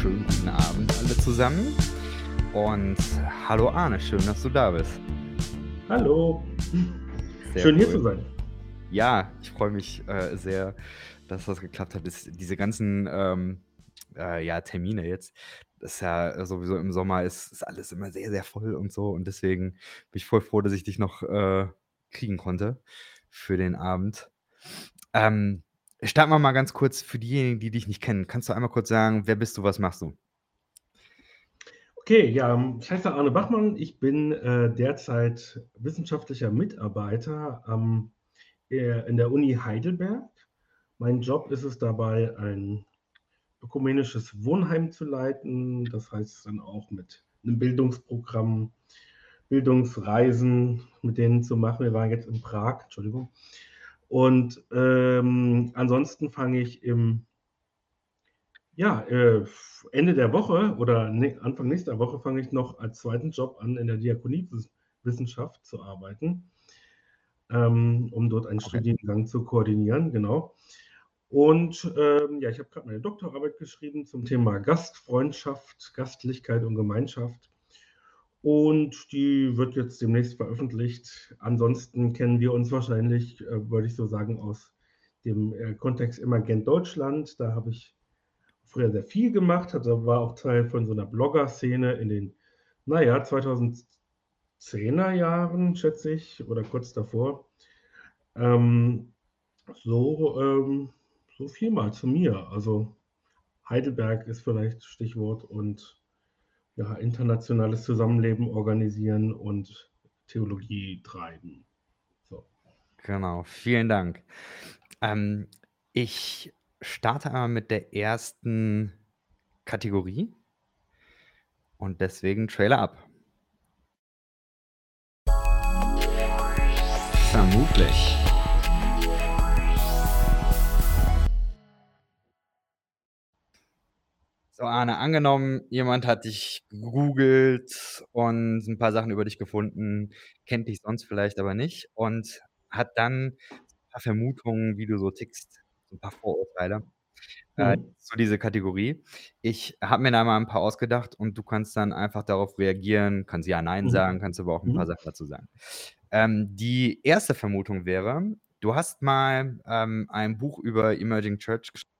schönen guten Abend alle zusammen. Und hallo Arne, schön, dass du da bist. Hallo. Sehr Schön hier cool. zu sein. Ja, ich freue mich äh, sehr, dass das geklappt hat. Das, diese ganzen ähm, äh, ja, Termine jetzt, das ist ja sowieso im Sommer ist, ist alles immer sehr, sehr voll und so. Und deswegen bin ich voll froh, dass ich dich noch äh, kriegen konnte für den Abend. Ähm, starten wir mal ganz kurz für diejenigen, die dich nicht kennen. Kannst du einmal kurz sagen, wer bist du, was machst du? Okay, ja, ich heiße Arne Bachmann. Ich bin äh, derzeit wissenschaftlicher Mitarbeiter am, äh, in der Uni Heidelberg. Mein Job ist es dabei, ein ökumenisches Wohnheim zu leiten. Das heißt dann auch mit einem Bildungsprogramm, Bildungsreisen mit denen zu machen. Wir waren jetzt in Prag, Entschuldigung. Und ähm, ansonsten fange ich im ja, äh, Ende der Woche oder ne, Anfang nächster Woche fange ich noch als zweiten Job an, in der Diakoniewissenschaft zu arbeiten, ähm, um dort einen Okay. Studiengang zu koordinieren, genau. Und ähm, ja, ich habe gerade meine Doktorarbeit geschrieben zum Thema Gastfreundschaft, Gastlichkeit und Gemeinschaft. Und die wird jetzt demnächst veröffentlicht. Ansonsten kennen wir uns wahrscheinlich, äh, würde ich so sagen, aus dem äh, Kontext Emergent Deutschland. Da habe ich früher sehr viel gemacht, hatte, war auch Teil von so einer Blogger-Szene in den, naja, 2010er Jahren, schätze ich, oder kurz davor. Ähm, so, ähm, so viel mal zu mir. Also Heidelberg ist vielleicht Stichwort und ja, internationales Zusammenleben organisieren und Theologie treiben. So. Genau, vielen Dank. Ähm, ich starte einmal mit der ersten Kategorie und deswegen Trailer ab. Vermutlich. So, Arne, angenommen, jemand hat dich gegoogelt und ein paar Sachen über dich gefunden, kennt dich sonst vielleicht aber nicht und hat dann ein paar Vermutungen, wie du so tickst, so ein paar Vorurteile. Äh, Mhm. so diese Kategorie. Ich habe mir da mal ein paar ausgedacht und du kannst dann einfach darauf reagieren, kannst ja, nein Mhm. sagen, kannst aber auch ein paar Mhm. Sachen dazu sagen. Ähm, die erste Vermutung wäre, du hast mal ähm, ein Buch über Emerging Church geschrieben.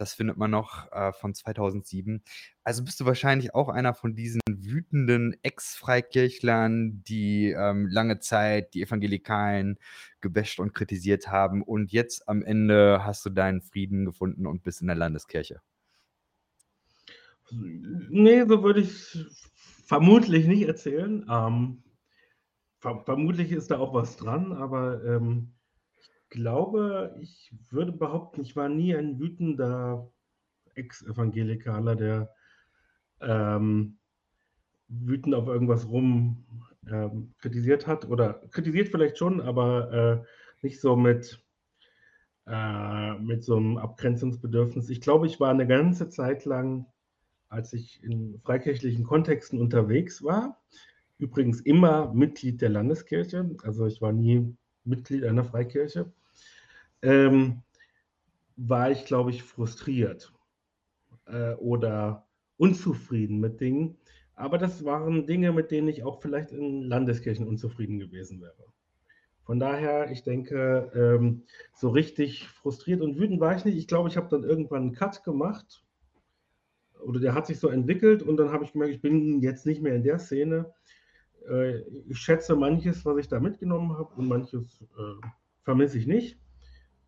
Das findet man noch äh, von 2007. Also bist du wahrscheinlich auch einer von diesen wütenden Ex-Freikirchlern, die ähm, lange Zeit die Evangelikalen gebasht und kritisiert haben und jetzt am Ende hast du deinen Frieden gefunden und bist in der Landeskirche. Nee, so würde ich vermutlich nicht erzählen. Ähm, ver vermutlich ist da auch was dran, aber ähm, glaube, ich würde behaupten, ich war nie ein wütender Ex-Evangelikaler, der ähm, wütend auf irgendwas rum ähm, kritisiert hat. Oder kritisiert vielleicht schon, aber äh, nicht so mit, äh, mit so einem Abgrenzungsbedürfnis. Ich glaube, ich war eine ganze Zeit lang, als ich in freikirchlichen Kontexten unterwegs war, übrigens immer Mitglied der Landeskirche, also ich war nie Mitglied einer Freikirche, ähm, war ich, glaube ich, frustriert äh, oder unzufrieden mit Dingen. Aber das waren Dinge, mit denen ich auch vielleicht in Landeskirchen unzufrieden gewesen wäre. Von daher, ich denke, ähm, so richtig frustriert und wütend war ich nicht. Ich glaube, ich habe dann irgendwann einen Cut gemacht oder der hat sich so entwickelt und dann habe ich gemerkt, ich bin jetzt nicht mehr in der Szene. Äh, ich schätze manches, was ich da mitgenommen habe und manches äh, vermisse ich nicht.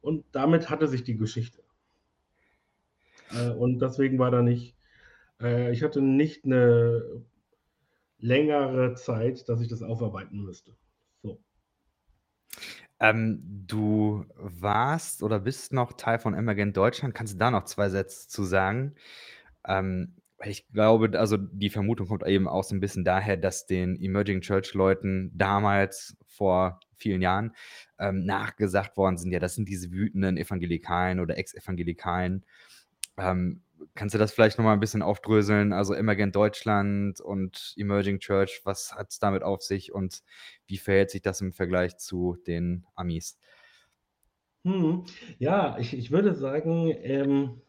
Und damit hatte sich die Geschichte. Äh, und deswegen war da nicht, äh, ich hatte nicht eine längere Zeit, dass ich das aufarbeiten müsste. So. Ähm, du warst oder bist noch Teil von Emergent Deutschland. Kannst du da noch zwei Sätze zu sagen? Ähm, ich glaube, also die Vermutung kommt eben auch so ein bisschen daher, dass den Emerging Church Leuten damals vor vielen Jahren ähm, nachgesagt worden sind, ja, das sind diese wütenden Evangelikalen oder Ex-Evangelikalen. Ähm, kannst du das vielleicht noch mal ein bisschen aufdröseln? Also Emergent Deutschland und Emerging Church, was hat es damit auf sich und wie verhält sich das im Vergleich zu den Amis? Hm. Ja, ich, ich würde sagen, ähm,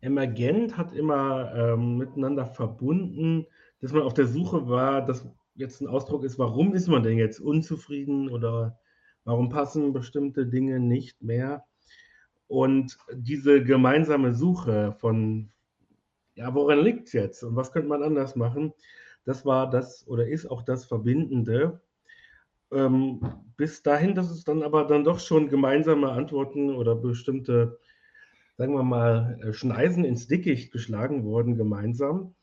Emergent hat immer ähm, miteinander verbunden, dass man auf der Suche war, dass jetzt ein Ausdruck ist, warum ist man denn jetzt unzufrieden oder warum passen bestimmte Dinge nicht mehr? Und diese gemeinsame Suche von, ja, woran liegt es jetzt und was könnte man anders machen, das war das oder ist auch das Verbindende. Ähm, bis dahin, dass es dann aber dann doch schon gemeinsame Antworten oder bestimmte sagen wir mal, äh, Schneisen ins Dickicht geschlagen worden gemeinsam.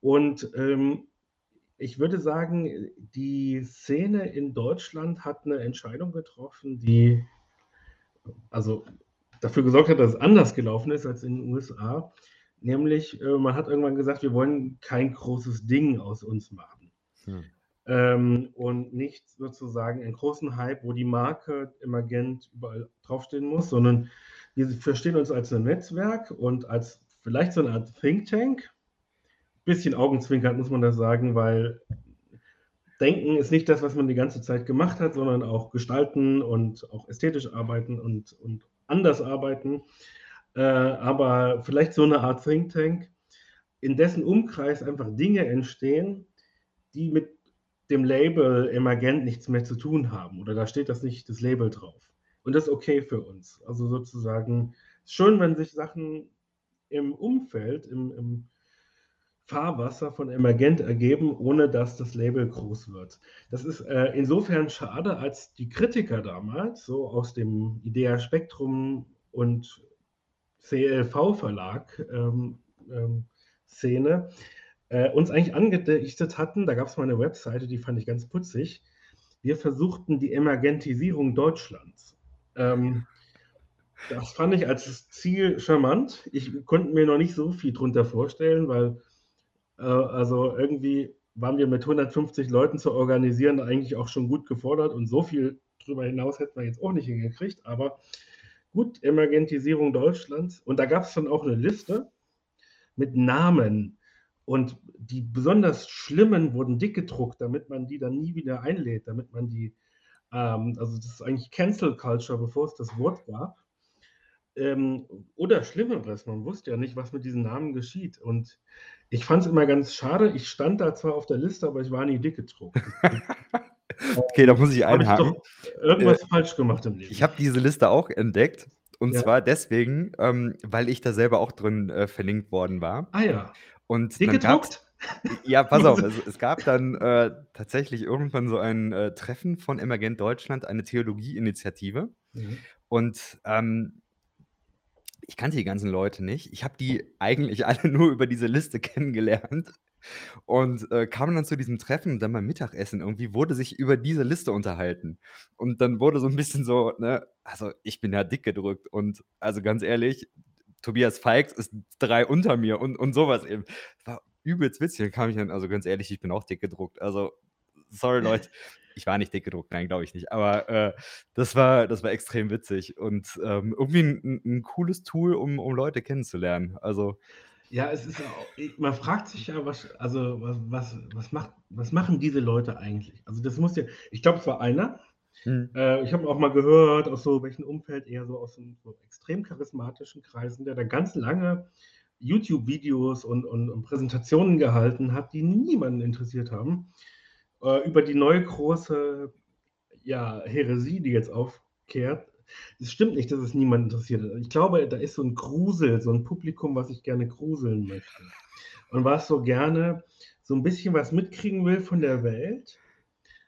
Und ähm, ich würde sagen, die Szene in Deutschland hat eine Entscheidung getroffen, die also dafür gesorgt hat, dass es anders gelaufen ist als in den USA. Nämlich, äh, man hat irgendwann gesagt, wir wollen kein großes Ding aus uns machen. Hm. Ähm, und nicht sozusagen einen großen Hype, wo die Marke Emergent überall draufstehen muss, sondern wir verstehen uns als ein Netzwerk und als vielleicht so eine Art Think Tank. Bisschen augenzwinkert muss man das sagen, weil Denken ist nicht das, was man die ganze Zeit gemacht hat, sondern auch gestalten und auch ästhetisch arbeiten und, und anders arbeiten. Äh, aber vielleicht so eine Art Think Tank, in dessen Umkreis einfach Dinge entstehen, die mit dem Label Emergent nichts mehr zu tun haben. Oder da steht das nicht das Label drauf. Und das ist okay für uns. Also sozusagen, schön, wenn sich Sachen im Umfeld, im, im Fahrwasser von Emergent ergeben, ohne dass das Label groß wird. Das ist äh, insofern schade, als die Kritiker damals, so aus dem Idea Spektrum und CLV-Verlag ähm, ähm, Szene, äh, uns eigentlich angedichtet hatten, da gab es mal eine Webseite, die fand ich ganz putzig, wir versuchten die Emergentisierung Deutschlands. Ähm, das fand ich als Ziel charmant. Ich konnte mir noch nicht so viel drunter vorstellen, weil äh, also irgendwie waren wir mit 150 Leuten zu organisieren eigentlich auch schon gut gefordert und so viel darüber hinaus hätten wir jetzt auch nicht hingekriegt. Aber gut, Emergentisierung Deutschlands. Und da gab es dann auch eine Liste mit Namen. Und die besonders schlimmen wurden dick gedruckt, damit man die dann nie wieder einlädt, damit man die ähm, also das ist eigentlich Cancel Culture, bevor es das Wort gab. Ähm, oder Schlimmeres, man wusste ja nicht, was mit diesen Namen geschieht. Und ich fand es immer ganz schade. Ich stand da zwar auf der Liste, aber ich war nie dick gedruckt. okay, da muss ich einhaken. Ich irgendwas äh, falsch gemacht im Leben. Ich habe diese Liste auch entdeckt. Und ja. zwar deswegen, ähm, weil ich da selber auch drin äh, verlinkt worden war. Ah ja. Und dick gedruckt? Ja, pass auf, es, es gab dann äh, tatsächlich irgendwann so ein äh, Treffen von Emergent Deutschland, eine Theologie-Initiative. Mhm. Und ähm, ich kannte die ganzen Leute nicht. Ich habe die eigentlich alle nur über diese Liste kennengelernt und äh, kam dann zu diesem Treffen und dann beim Mittagessen irgendwie wurde sich über diese Liste unterhalten. Und dann wurde so ein bisschen so, ne, also ich bin ja dick gedrückt und also ganz ehrlich, Tobias Feix ist drei unter mir und, und sowas eben. War übelst witzig. Da kam ich dann, also ganz ehrlich, ich bin auch dick gedruckt. Also, sorry Leute, ich war nicht dick gedruckt, nein, glaube ich nicht. Aber äh, das, war, das war extrem witzig und ähm, irgendwie ein, ein, cooles Tool, um, um Leute kennenzulernen. Also. Ja, es ist auch, man fragt sich ja, was, also was, was, was, macht, was machen diese Leute eigentlich? Also das muss ja, ich glaube, es war einer. Hm. Äh, ich habe auch mal gehört, aus so welchem Umfeld, eher so aus so extrem charismatischen Kreisen, der da ganz lange YouTube-Videos und, und, und, Präsentationen gehalten hat, die niemanden interessiert haben, äh, über die neue große ja, Häresie, die jetzt aufkehrt. Es stimmt nicht, dass es niemanden interessiert. Ich glaube, da ist so ein Grusel, so ein Publikum, was ich gerne gruseln möchte. Und was so gerne so ein bisschen was mitkriegen will von der Welt,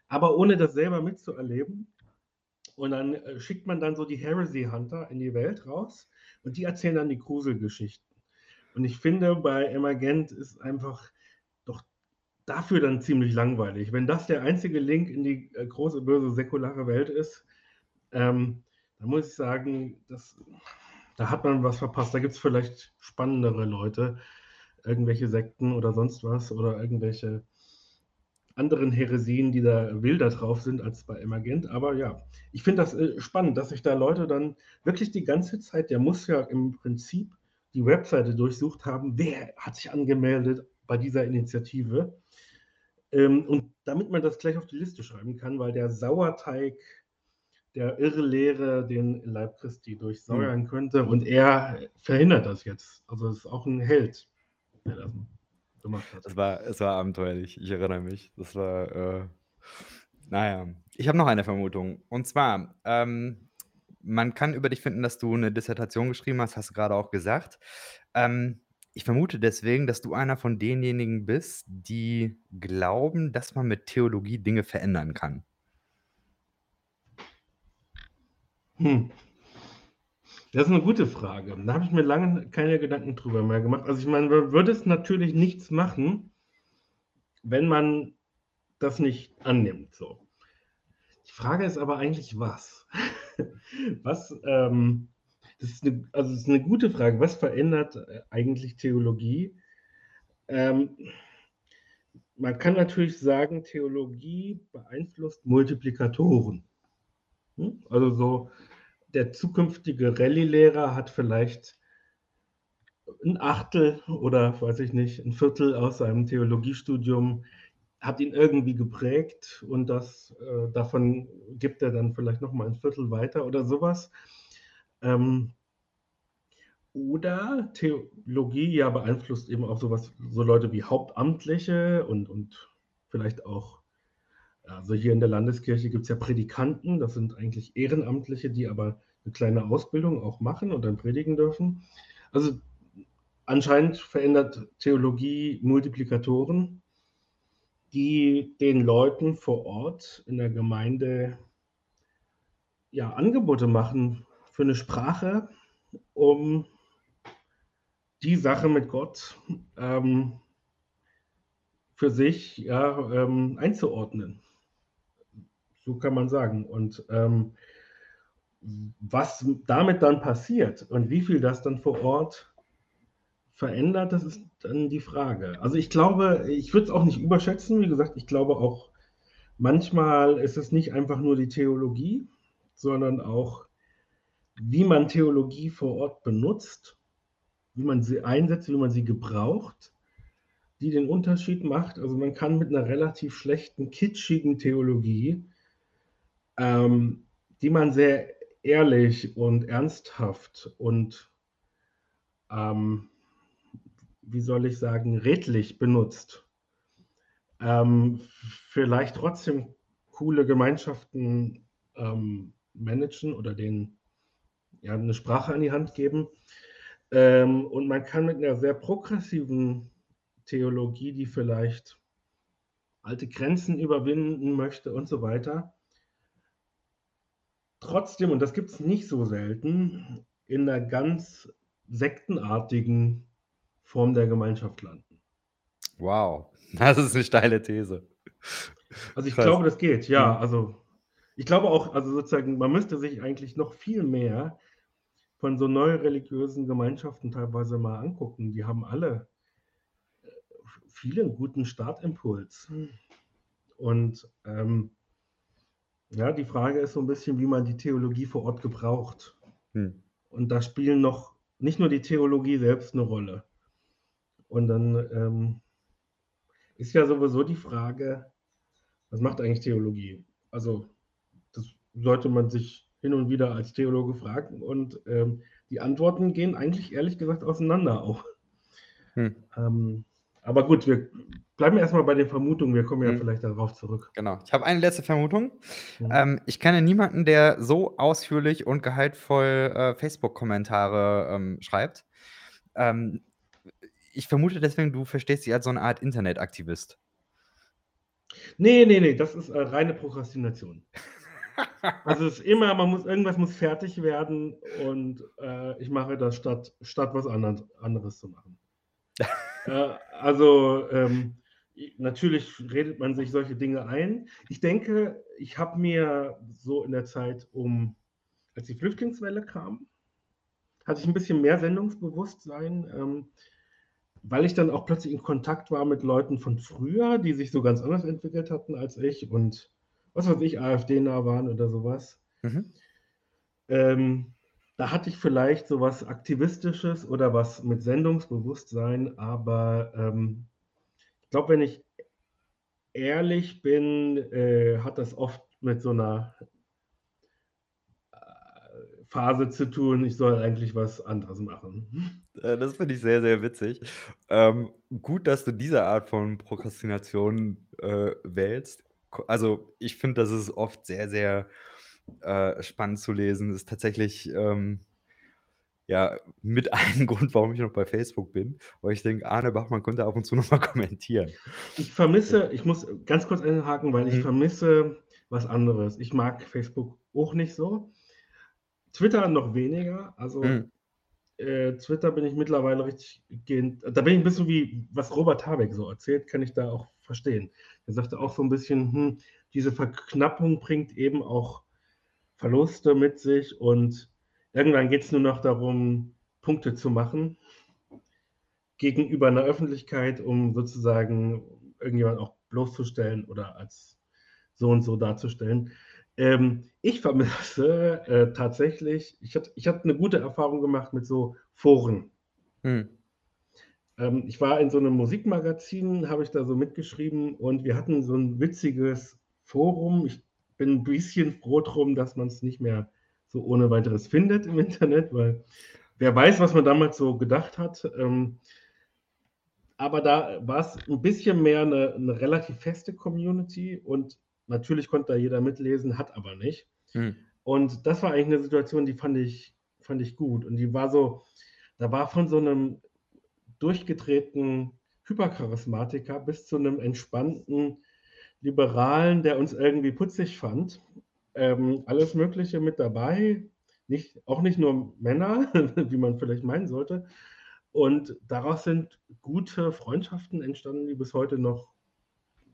aber ohne das selber mitzuerleben. Und dann äh, schickt man dann so die Heresy Hunter in die Welt raus und die erzählen dann die Gruselgeschichten. Und ich finde, bei Emergent ist einfach doch dafür dann ziemlich langweilig. Wenn das der einzige Link in die äh, große, böse, säkulare Welt ist, ähm, dann muss ich sagen, das, da hat man was verpasst. Da gibt es vielleicht spannendere Leute, irgendwelche Sekten oder sonst was oder irgendwelche anderen Heresien, die da wilder drauf sind als bei Emergent. Aber ja, ich finde das äh, spannend, dass sich da Leute dann wirklich die ganze Zeit, der muss ja im Prinzip die Webseite durchsucht haben, wer hat sich angemeldet bei dieser Initiative. Ähm, und damit man das gleich auf die Liste schreiben kann, weil der Sauerteig der Irrlehre den Leib Christi Mhm. durchsäuern könnte und er verhindert das jetzt. Also, es ist auch 'n Held, der das gemacht hat. Es war es war abenteuerlich, ich erinnere mich. Das war, äh na ja. Ich habe noch eine Vermutung und zwar, ähm, man kann über dich finden, dass du 'ne Dissertation geschrieben hast, hast du grade auch gesagt. Ähm, ich vermute deswegen, dass du einer von denjenigen bist, die glauben, dass man mit Theologie Dinge verändern kann. Hm. Das ist 'ne gute Frage. Da habe ich mir lange keine Gedanken drüber mehr gemacht. Also, ich meine, man würde es natürlich nichts machen, wenn man das nicht annimmt, so. Die Frage ist aber eigentlich was? Was, ähm das ist 'ne also, das ist 'ne gute Frage. Was verändert, äh, eigentlich Theologie? Ähm, man kann natürlich sagen, Theologie beeinflusst Multiplikatoren. Hm? Also, so der zukünftige Rallye-Lehrer hat vielleicht 'n Achtel oder weiß ich nicht, 'n Viertel aus seinem Theologiestudium hat ihn irgendwie geprägt und das äh, davon gibt er dann vielleicht noch mal 'n Viertel weiter oder so was. Ähm oder Theologie, ja, beeinflusst eben auch so was so Leute wie Hauptamtliche und und vielleicht auch also, hier in der Landeskirche gibt's ja Predikanten, das sind eigentlich Ehrenamtliche, die aber 'ne kleine Ausbildung auch machen und dann predigen dürfen. Also, anscheinend verändert Theologie Multiplikatoren, die den Leuten vor Ort in der Gemeinde ja, Angebote machen für 'ne Sprache, um die Sache mit Gott, ähm für sich, ja, ähm, einzuordnen. So kann man sagen. Und, ähm, was damit dann passiert und wie viel das dann vor Ort verändert, das ist dann die Frage. Also, ich glaube ich würde es auch nicht überschätzen. Wie gesagt, ich glaube auch, manchmal ist es nicht einfach nur die Theologie, sondern auch, wie man Theologie vor Ort benutzt, wie man sie einsetzt, wie man sie gebraucht, die den Unterschied macht. Also, man kann mit 'ner relativ schlechten, kitschigen Theologie, ähm, die man sehr ehrlich und ernsthaft und, ähm, wie soll ich sagen, redlich benutzt, ähm, vielleicht trotzdem coole Gemeinschaften, ähm, managen oder denen, ja, 'ne Sprache an die Hand geben. Ähm, und man kann mit 'ner sehr progressiven Theologie, die vielleicht alte Grenzen überwinden möchte und so weiter trotzdem, und das gibt's nicht so selten, in 'ner ganz sektenartigen Form der Gemeinschaft landen. Wow, das ist 'ne steile These. Also, ich Krass. glaube, das geht, ja. Mhm. Also, ich glaube auch also, sozusagen, man müsste sich eigentlich noch viel mehr von so neureligiösen Gemeinschaften teilweise mal angucken. Die haben alle, äh, v viele 'n guten Startimpuls. Und, ähm ja, die Frage ist so 'n bisschen, wie man die Theologie vor Ort gebraucht. Mhm. Und da spielen noch nicht nur die Theologie selbst 'ne Rolle. Und dann, ähm, ist ja sowieso die Frage: Was macht eigentlich Theologie? Also, das sollte man sich hin und wieder als Theologe fragen und, ähm, die Antworten gehen eigentlich ehrlich gesagt auseinander auch. Hm. Ähm, aber gut, wir bleiben erst mal bei den Vermutungen. Wir kommen ja Mhm. vielleicht darauf zurück. Genau. Ich habe eine letzte Vermutung. Mhm. Ähm, ich kenne niemanden, der so ausführlich und gehaltvoll, äh, Facebook-Kommentare, ähm, schreibt. Ähm, ich vermute deswegen, du verstehst dich als so 'ne Art Internetaktivist. Ne, ne, ne, das ist, äh, reine Prokrastination. Also, es ist immer man muss irgendwas muss fertig werden und, äh, ich mache das statt statt was anderes anderes zu machen. Äh, also, ähm, natürlich redet man sich solche Dinge ein. Ich denke, ich habe mir so in der Zeit um als die Flüchtlingswelle kam, hatte ich 'n bisschen mehr Sendungsbewusstsein, ähm, weil ich dann auch plötzlich in Kontakt war mit Leuten von früher, die sich so ganz anders entwickelt hatten als ich und, was weiß ich, AfD-nah waren oder so was. Mhm. Ähm, da hatte ich vielleicht so was Aktivistisches oder was mit Sendungsbewusstsein, aber, ähm, ich glaube, wenn ich ehrlich bin, äh, hat das oft mit so 'ner Phase zu tun, ich soll eigentlich was anderes machen. Äh, das finde ich sehr, sehr witzig. Ähm, gut, dass du diese Art von Prokrastination, äh, wählst. Also, ich finde, das ist oft sehr, sehr, äh, spannend zu lesen. Das ist tatsächlich, ähm, ja, mit ein Grund, warum ich noch bei Facebook bin, weil ich denke, Arne Bachmann könnte ab und zu noch mal kommentieren. Ich vermisse ich muss ganz kurz einhaken, weil ich Mhm. vermisse was anderes. Ich mag Facebook auch nicht so. Twitter noch weniger. Also, Mhm. äh, Twitter bin ich mittlerweile richtig gehend da bin ich 'n bisschen wie was Robert Habeck so erzählt, kann ich da auch verstehen. Er sagte auch so 'n bisschen: „Hm, diese Verknappung bringt eben auch Verluste mit sich und irgendwann geht's nur noch darum, Punkte zu machen gegenüber 'ner Öffentlichkeit, um sozusagen irgendjemanden auch bloßzustellen oder als so und so darzustellen.“ Ähm, ich vermisse, äh, tatsächlich ich hatte ich habe 'ne gute Erfahrung gemacht mit so Foren. Mhm. Ähm, ich war in so 'nem Musikmagazin, habe ich da so mitgeschrieben und wir hatten so 'n witziges Forum. Ich bin 'n bisschen froh drum, dass man's nicht mehr so ohne Weiteres findet im Internet, weil wer weiß, was man damals so gedacht hat. Ähm aber da war's 'n bisschen mehr 'ne 'ne relativ feste Community und natürlich konnte da jeder mitlesen, hat aber nicht. Mhm. Und das war eigentlich 'ne Situation, die fand ich fand ich gut. Und die war so da war von so 'nem durchgedrehten Hypercharismatiker bis zu 'nem entspannten Liberalen, der uns irgendwie putzig fand. Ähm, alles Mögliche mit dabei, nicht auch nicht nur Männer, wie man vielleicht meinen sollte. Und daraus sind gute Freundschaften entstanden, die bis heute noch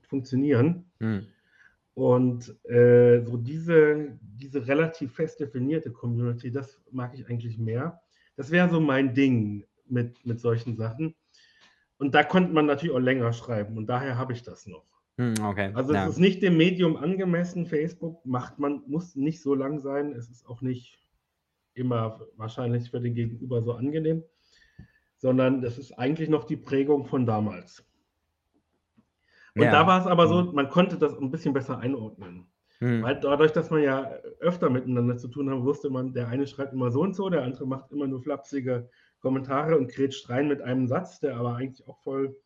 funktionieren. Mhm. Und, äh, so diese diese relativ fest definierte Community, das mag ich eigentlich mehr. Das wäre so mein Ding mit mit solchen Sachen. Und da konnte man natürlich auch länger schreiben und daher habe ich das noch. Mhm, okay, Also, es ja. ist nicht dem Medium angemessen. Facebook macht man muss nicht so lang sein. Es ist auch nicht immer wahrscheinlich für den Gegenüber so angenehm, sondern das ist eigentlich noch die Prägung von damals. Und da Ja, war's aber so, mhm. man konnte das 'n bisschen besser einordnen. Mhm. Weil dadurch, dass man ja öfter miteinander zu tun haben, wusste man, der eine schreibt immer so und so, der andere macht immer nur flapsige Kommentare und grätscht rein mit einem Satz, der aber eigentlich auch voll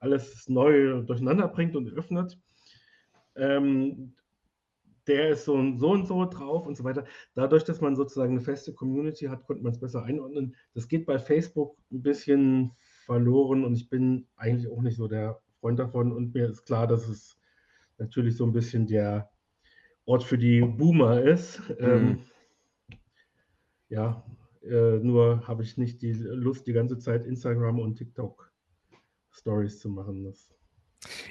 alles neu durcheinander bringt und öffnet. Ähm, der ist so und so und so drauf und so weiter. Dadurch, dass man sozusagen 'ne feste Community hat, konnte man's besser einordnen. Das geht bei Facebook 'n bisschen verloren und ich bin eigentlich auch nicht so der Freund davon. Und mir ist klar, dass es natürlich so 'n bisschen der Ort für die Boomer ist. Mhm. Ähm ja, äh, nur habe ich nicht die Lust, die ganze Zeit Instagram und TikTok Stories zu machen, das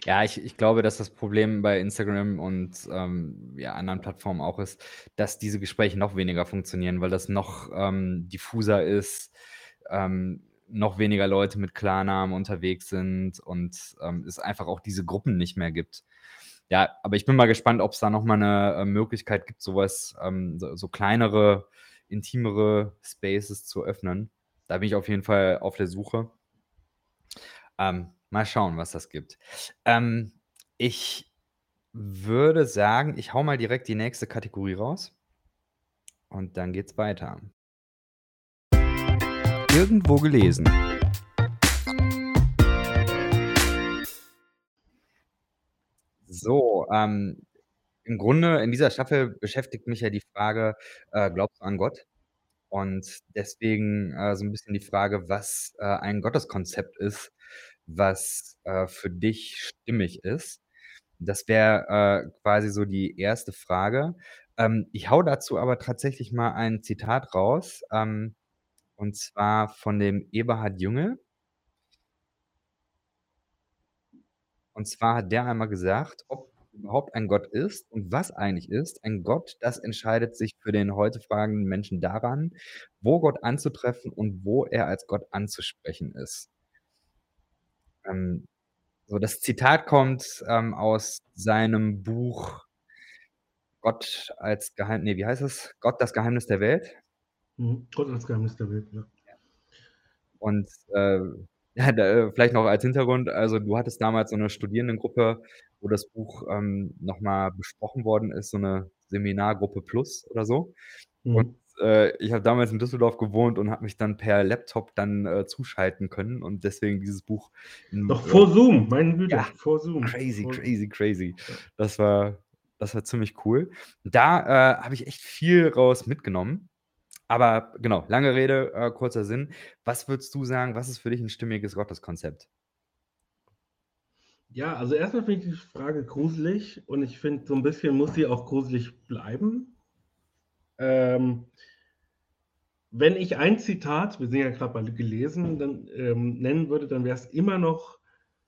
Ja, ich ich glaube, dass das Problem bei Instagram und, ähm, ja, anderen Plattformen auch ist, dass diese Gespräche noch weniger funktionieren, weil das noch, ähm, diffuser ist, ähm, noch weniger Leute mit Klarnamen unterwegs sind und, ähm, es einfach auch diese Gruppen nicht mehr gibt. Ja, aber ich bin mal gespannt, ob's da noch mal 'ne, äh, Möglichkeit gibt, so was ähm, so so kleinere, intimere Spaces zu öffnen. Da bin ich auf jeden Fall auf der Suche. Ähm, mal schauen, was das gibt. Ähm, ich würde sagen, ich haue mal direkt die nächste Kategorie raus und dann geht's weiter. Irgendwo gelesen. So, ähm, im Grunde in dieser Staffel beschäftigt mich ja die Frage, äh, glaubst du an Gott? Und deswegen, äh, so 'n bisschen die Frage, was, äh, ein Gotteskonzept ist, was, äh, für dich stimmig ist. Das wäre, äh, quasi so die 1. Frage. Ähm, ich haue dazu aber tatsächlich mal ein Zitat raus, ähm, und zwar von dem Eberhard Jüngel. Und zwar hat der einmal gesagt: „Ob überhaupt ein Gott ist und was eigentlich ist ein Gott, das entscheidet sich für den heute fragenden Menschen daran, wo Gott anzutreffen und wo er als Gott anzusprechen ist.“ Ähm, so, das Zitat kommt, ähm, aus seinem Buch Gott als Geheim ne, wie heißt es? Gott, das Geheimnis der Welt? Mhm. Und das Geheimnis der Welt, ja. Und, äh, ja, da vielleicht noch als Hintergrund, also, du hattest damals so 'ne Studierendengruppe, wo das Buch, ähm, noch mal besprochen worden ist, so 'ne Seminargruppe plus oder so. Und, Mhm. äh, ich habe damals in Düsseldorf gewohnt und habe mich dann per Laptop dann, äh, zuschalten können und deswegen dieses Buch Noch vor Zoom, meine Güte, ja, vor Zoom. crazy, Vor crazy, crazy. Das war das war ziemlich cool. Da, äh, habe ich echt viel raus mitgenommen. Aber genau, lange Rede, äh, kurzer Sinn. Was würdest du sagen, was ist für dich 'n stimmiges Gotteskonzept? Ja, also erst mal finde ich die Frage gruselig und ich finde, so 'n bisschen muss sie auch gruselig bleiben. Ähm wenn ich ein Zitat, wir sind ja grad bei gelesen, dann, ähm, nennen würde, dann wär's immer noch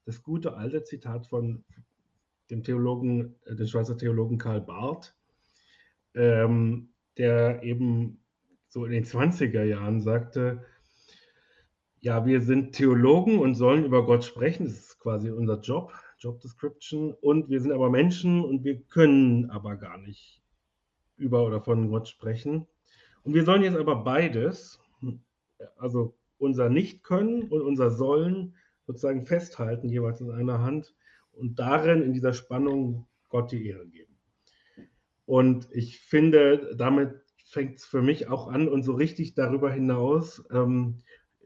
das gute alte Zitat von dem Theologen äh, dem Schweizer Theologen Karl Barth, ähm, der eben so in den 20er Jahren sagte: „Ja, wir sind Theologen und sollen über Gott sprechen. Das ist quasi unser Job, Job Description. Und wir sind aber Menschen und wir können aber gar nicht über oder von Gott sprechen. Und wir sollen jetzt aber beides, also unser Nicht-Können und unser Sollen sozusagen festhalten, jeweils in einer Hand und darin, in dieser Spannung Gott die Ehre geben.“ Und ich finde, damit fängt's für mich auch an und so richtig darüber hinaus ähm,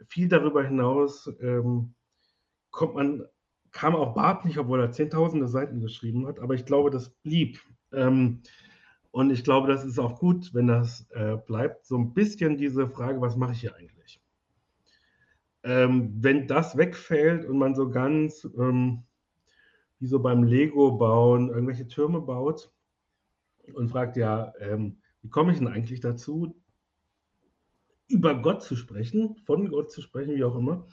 viel darüber hinaus, ähm, kommt man kam auch Barth nicht, obwohl er zehntausende Seiten geschrieben hat, aber ich glaube, das blieb. Ähm, und ich glaube, das ist auch gut, wenn das, äh, bleibt. So 'n bisschen diese Frage: „Was mache ich hier eigentlich?“ Ähm, wenn das wegfällt und man so ganz, ähm, wie so beim Lego-Bauen irgendwelche Türme baut und fragt: „Ja, ähm, wie komme ich denn eigentlich dazu, über Gott zu sprechen, von Gott zu sprechen“, wie auch immer,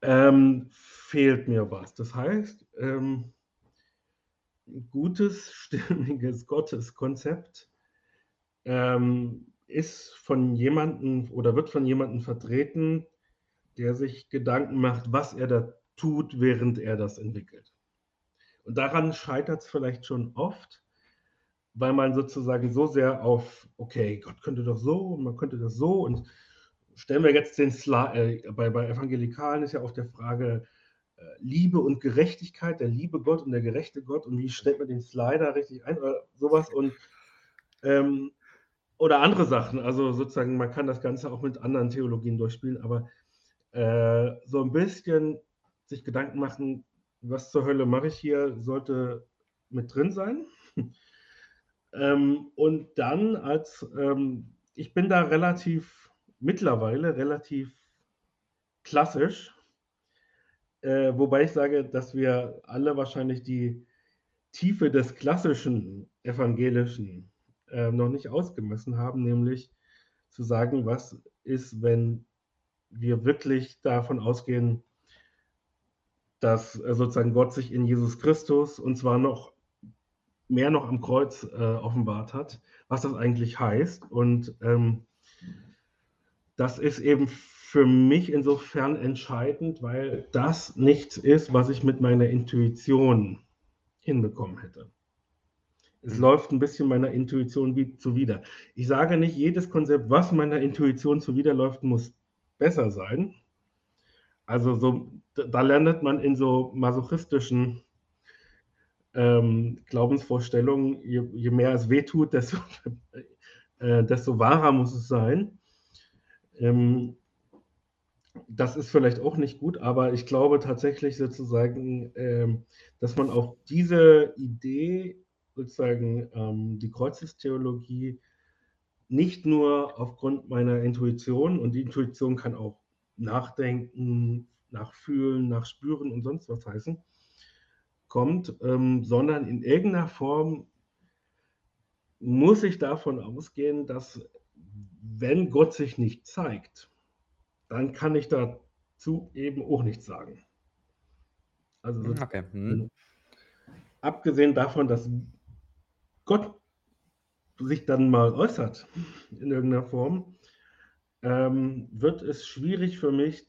ähm, fehlt mir was. Das heißt, ähm 'n gutes, stimmiges Gotteskonzept, ähm, ist von jemandem oder wird von jemandem vertreten, der sich Gedanken macht, was er da tut, während er das entwickelt. Und daran scheitert's vielleicht schon oft, weil man sozusagen so sehr auf: „Okay, Gott könnte doch so und man könnte das so und stellen wir jetzt den Sli äh, bei bei Evangelikalen ist ja oft der Frage, äh, Liebe und Gerechtigkeit, der liebe Gott und der gerechte Gott und wie stellt man den Slider richtig ein oder so was und, ähm oder andere Sachen. Also, sozusagen, man kann das Ganze auch mit anderen Theologien durchspielen, aber, äh, so 'n bisschen sich Gedanken machen: „Was zur Hölle mache ich hier?“, sollte mit drin sein. Ähm, und dann als, ähm ich bin da relativ mittlerweile relativ klassisch, äh, wobei ich sage, dass wir alle wahrscheinlich die Tiefe des klassischen Evangelischen, äh, noch nicht ausgemessen haben, nämlich zu sagen: „Was ist, wenn wir wirklich davon ausgehen“ „dass, äh, sozusagen Gott sich in Jesus Christus und zwar noch mehr noch am Kreuz, äh, offenbart hat, was das eigentlich heißt?“ Und, ähm das ist eben für mich insofern entscheidend, weil das nichts ist, was ich mit meiner Intuition hinbekommen hätte. Es läuft 'n bisschen meiner Intuition wi zuwider. Ich sage nicht, jedes Konzept, was meiner Intuition zuwiderläuft, muss besser sein. Also, so da landet man in so masochistischen ähm, Glaubensvorstellungen. Je je mehr es wehtut, desto äh, desto wahrer muss es sein. Ähm das ist vielleicht auch nicht gut, aber ich glaube tatsächlich sozusagen, ähm, dass man auf diese Idee sozusagen, ähm, die Kreuzestheologie nicht nur aufgrund meiner Intuition und die Intuition kann auch nachdenken, nachfühlen, nachspüren und sonst was heißen kommt, ähm, sondern in irgend 'ner Form muss ich davon ausgehen, dass wenn Gott sich nicht zeigt, dann kann ich dazu eben auch nichts sagen. Also, Hm, okay. Sozusagen abgesehen davon, dass Gott sich dann mal äußert in irgend 'ner Form, ähm, wird es schwierig für mich,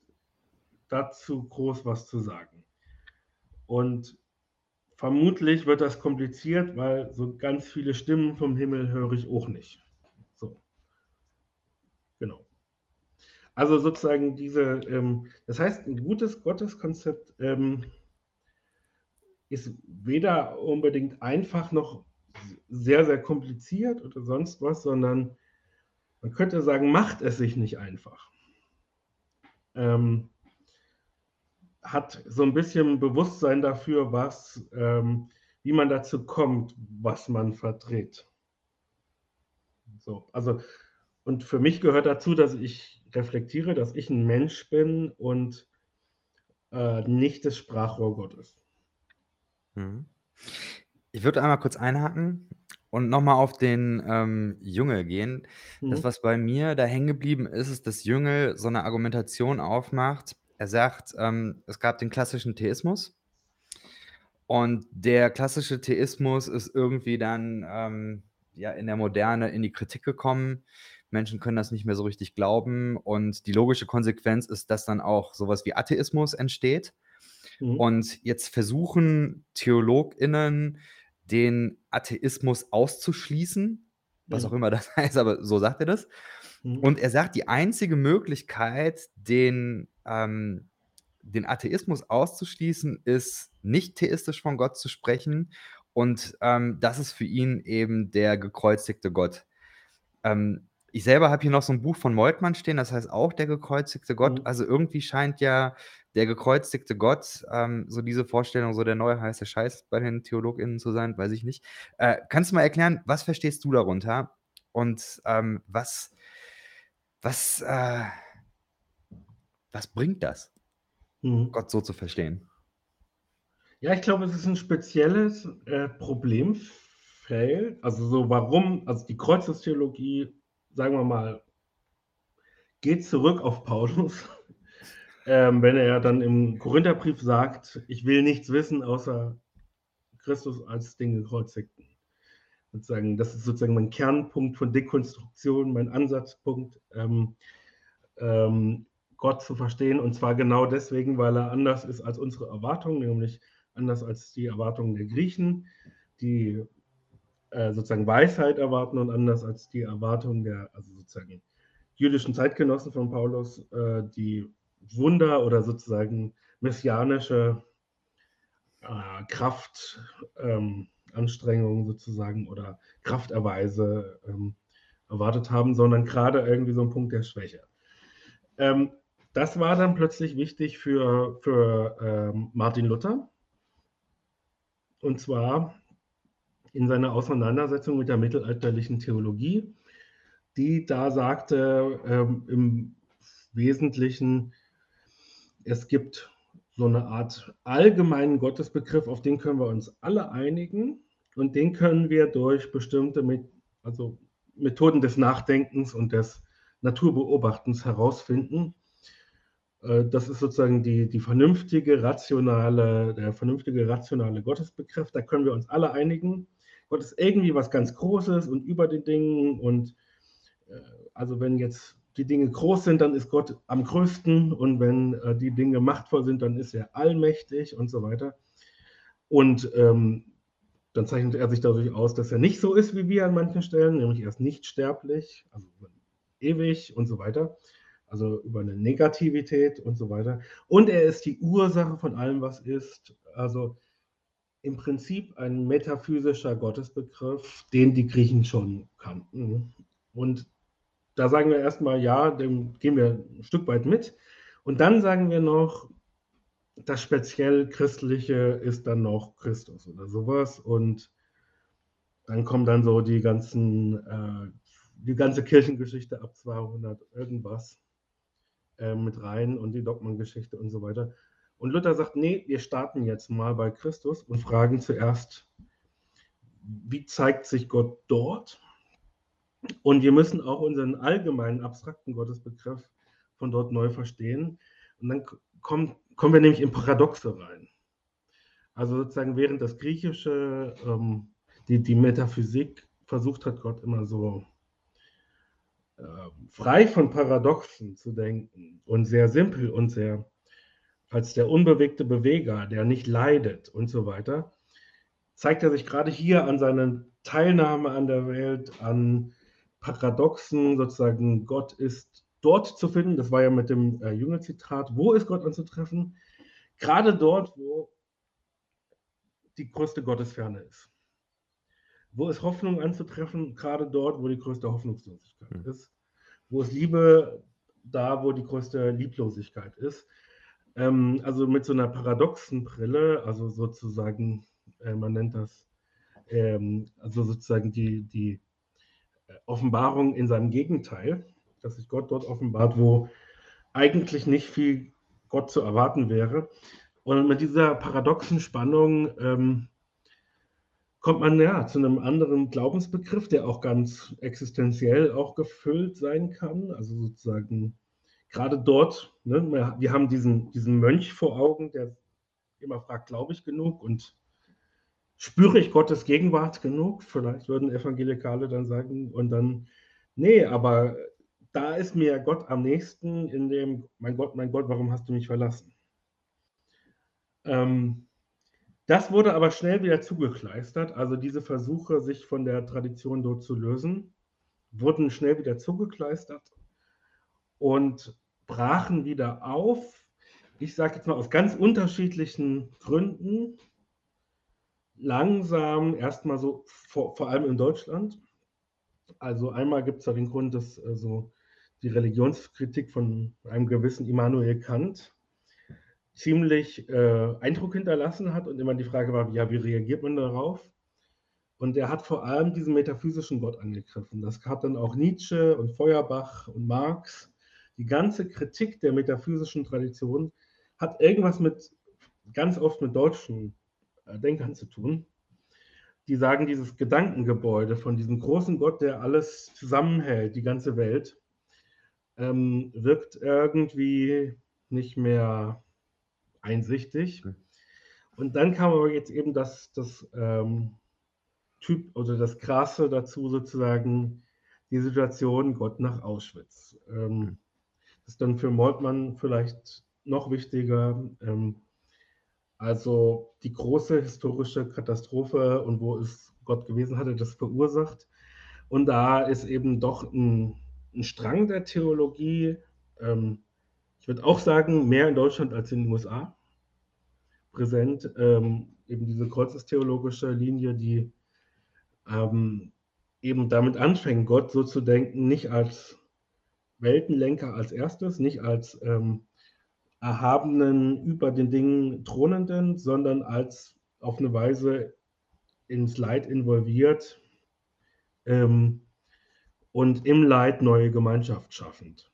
dazu groß was zu sagen. Und vermutlich wird das kompliziert, weil so ganz viele Stimmen vom Himmel höre ich auch nicht. So. Genau. Also, sozusagen diese, ähm das heißt, 'n gutes Gotteskonzept, ähm ist weder unbedingt einfach noch sehr, sehr kompliziert oder sonst was, sondern man könnte sagen, macht es sich nicht einfach. Ähm, hat so ein bisschen Bewusstsein dafür, was, ähm, wie man dazu kommt, was man verdreht. So, also, und für mich gehört dazu, dass ich reflektiere, dass ich ein Mensch bin und äh, nicht das Sprachrohr Gottes. Mhm. Ich würde einmal kurz einhaken und nochmal auf den ähm, Jüngel gehen. Mhm. Das, was bei mir da hängen geblieben ist, ist, dass Jüngel so eine Argumentation aufmacht. Er sagt, ähm, es gab den klassischen Theismus. Und der klassische Theismus ist irgendwie dann ähm, ja, in der Moderne in die Kritik gekommen. Menschen können das nicht mehr so richtig glauben. Und die logische Konsequenz ist, dass dann auch sowas wie Atheismus entsteht. Mhm. Und jetzt versuchen TheologInnen, den Atheismus auszuschließen, was mhm. auch immer das heißt, aber so sagt er das. Mhm. Und er sagt, die einzige Möglichkeit, den, ähm, den Atheismus auszuschließen, ist nicht theistisch von Gott zu sprechen. Und ähm, das ist für ihn eben der gekreuzigte Gott. Ähm, ich selber habe hier noch so ein Buch von Moltmann stehen, das heißt auch der gekreuzigte Gott. Mhm. Also irgendwie scheint ja der gekreuzigte Gott, ähm, so diese Vorstellung, so der neue heiße Scheiß bei den TheologInnen zu sein, weiß ich nicht. Äh, kannst du mal erklären, was verstehst du darunter? Und ähm, was, was, äh, was bringt das, mhm. Gott so zu verstehen? Ja, ich glaube, es ist ein spezielles äh, Problemfeld. Also so warum, also die Kreuzestheologie, sagen wir mal, geht zurück auf Paulus ähm, wenn er dann im Korintherbrief sagt, ich will nichts wissen außer Christus als den Gekreuzigten. Sozusagen, das ist sozusagen mein Kernpunkt von Dekonstruktion, mein Ansatzpunkt, ähm, ähm, Gott zu verstehen. Und zwar genau deswegen, weil er anders ist als unsere Erwartungen, nämlich anders als die Erwartungen der Griechen, die äh, sozusagen Weisheit erwarten und anders als die Erwartungen der, also sozusagen jüdischen Zeitgenossen von Paulus, äh, die Wunder oder sozusagen messianische äh, Kraftanstrengungen ähm, sozusagen oder Krafterweise ähm, erwartet haben, sondern gerade irgendwie so ein Punkt der Schwäche. Ähm, das war dann plötzlich wichtig für, für ähm, Martin Luther. Und zwar in seiner Auseinandersetzung mit der mittelalterlichen Theologie, die da sagte, ähm, im Wesentlichen, es gibt so eine Art allgemeinen Gottesbegriff, auf den können wir uns alle einigen und den können wir durch bestimmte also Methoden des Nachdenkens und des Naturbeobachtens herausfinden. Äh, das ist sozusagen die, die vernünftige, rationale, der vernünftige, rationale Gottesbegriff. Da können wir uns alle einigen. Gott ist irgendwie was ganz Großes und über den Dingen. Und äh, also wenn jetzt die Dinge groß sind, dann ist Gott am größten und wenn äh, die Dinge machtvoll sind, dann ist er allmächtig und so weiter. Und ähm, dann zeichnet er sich dadurch aus, dass er nicht so ist wie wir an manchen Stellen, nämlich er ist nicht sterblich, also ewig und so weiter. Also über eine Negativität und so weiter. Und er ist die Ursache von allem, was ist. Also im Prinzip ein metaphysischer Gottesbegriff, den die Griechen schon kannten. Und da sagen wir erstmal, ja, dem gehen wir ein Stück weit mit. Und dann sagen wir noch, das speziell Christliche ist dann noch Christus oder sowas. Und dann kommen dann so die ganzen, äh, die ganze Kirchengeschichte ab 200 irgendwas äh, mit rein und die Dogmengeschichte und so weiter. Und Luther sagt, nee, wir starten jetzt mal bei Christus und fragen zuerst, wie zeigt sich Gott dort? Und wir müssen auch unseren allgemeinen abstrakten Gottesbegriff von dort neu verstehen. Und dann kommen, kommen wir nämlich in Paradoxe rein. Also sozusagen während das Griechische, ähm, die, die Metaphysik versucht hat, Gott immer so frei von Paradoxen zu denken und sehr simpel und sehr als der unbewegte Beweger, der nicht leidet und so weiter, zeigt er sich gerade hier an seiner Teilnahme an der Welt, an Paradoxen, sozusagen, Gott ist dort zu finden. Das war ja mit dem äh, Jünger-Zitat. Wo ist Gott anzutreffen? Gerade dort, wo die größte Gottesferne ist. Wo ist Hoffnung anzutreffen? Gerade dort, wo die größte Hoffnungslosigkeit mhm. ist. wo ist Liebe da, wo die größte Lieblosigkeit ist. Ähm, also mit so einer paradoxen Brille, also sozusagen, äh, man nennt das, ähm, also sozusagen die, die Offenbarung in seinem Gegenteil, dass sich Gott dort offenbart, wo eigentlich nicht viel Gott zu erwarten wäre. Und mit dieser paradoxen Spannung ähm, kommt man ja zu einem anderen Glaubensbegriff, der auch ganz existenziell auch gefüllt sein kann. Also sozusagen gerade dort, ne, wir haben diesen, diesen Mönch vor Augen, der immer fragt, glaube ich genug und spüre ich Gottes Gegenwart genug? Vielleicht würden Evangelikale dann sagen, und dann, nee, aber da ist mir Gott am nächsten, in dem, mein Gott, mein Gott, warum hast du mich verlassen? Ähm, das wurde aber schnell wieder zugekleistert. Also diese Versuche, sich von der Tradition dort zu lösen, wurden schnell wieder zugekleistert und brachen wieder auf. Ich sage jetzt mal aus ganz unterschiedlichen Gründen. Langsam erstmal so, vor, vor allem in Deutschland. Also einmal gibt es da den Grund, dass also die Religionskritik von einem gewissen Immanuel Kant ziemlich äh, Eindruck hinterlassen hat und immer die Frage war, ja, wie reagiert man darauf? Und er hat vor allem diesen metaphysischen Gott angegriffen. Das hat dann auch Nietzsche und Feuerbach und Marx. Die ganze Kritik der metaphysischen Tradition hat irgendwas mit, ganz oft mit deutschen äh, Denkern zu tun. Die sagen, dieses Gedankengebäude von diesem großen Gott, der alles zusammenhält, die ganze Welt, ähm, wirkt irgendwie nicht mehr einsichtig. Und dann kam aber jetzt eben das, das ähm, Typ oder das Krasse dazu sozusagen, die Situation Gott nach Auschwitz. Ähm, das ist dann für Moltmann vielleicht noch wichtiger. Ähm, also die große historische Katastrophe und wo ist Gott gewesen, hatte das verursacht. Und da ist eben doch ein, ein Strang der Theologie, ähm, ich würde auch sagen, mehr in Deutschland als in den USA präsent. Ähm, eben diese kreuzestheologische Linie, die ähm, eben damit anfängt, Gott so zu denken, nicht als Weltenlenker als erstes, nicht als ähm, erhabenen, über den Dingen thronenden, sondern als auf eine Weise ins Leid involviert ähm, und im Leid neue Gemeinschaft schaffend.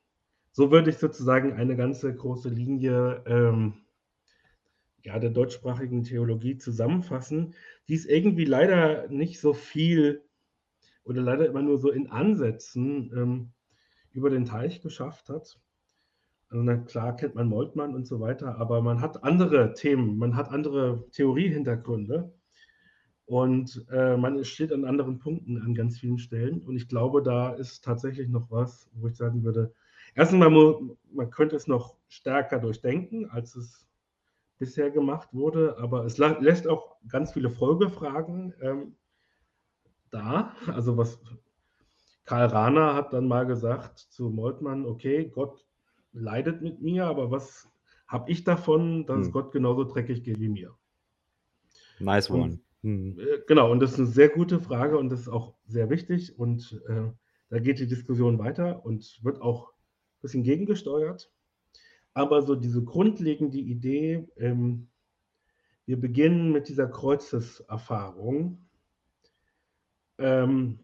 So würde ich sozusagen eine ganze große Linie ähm, ja, der deutschsprachigen Theologie zusammenfassen, die es irgendwie leider nicht so viel oder leider immer nur so in Ansätzen ähm, über den Teich geschafft hat. Also na klar kennt man Moltmann und so weiter, aber man hat andere Themen, man hat andere Theoriehintergründe und äh, man steht an anderen Punkten an ganz vielen Stellen. Und ich glaube, da ist tatsächlich noch was, wo ich sagen würde, erstens mal, man könnte es noch stärker durchdenken, als es bisher gemacht wurde, aber es lässt auch ganz viele Folgefragen ähm, da. Also was Karl Rahner hat dann mal gesagt zu Moltmann, okay, Gott leidet mit mir, aber was habe ich davon, dass hm. Gott genauso dreckig geht wie mir? Nice one. Und, hm. äh, genau, und das ist eine sehr gute Frage und das ist auch sehr wichtig und äh, da geht die Diskussion weiter und wird auch bisschen gegengesteuert. Aber so diese grundlegende Idee, ähm, wir beginnen mit dieser Kreuzeserfahrung, ähm,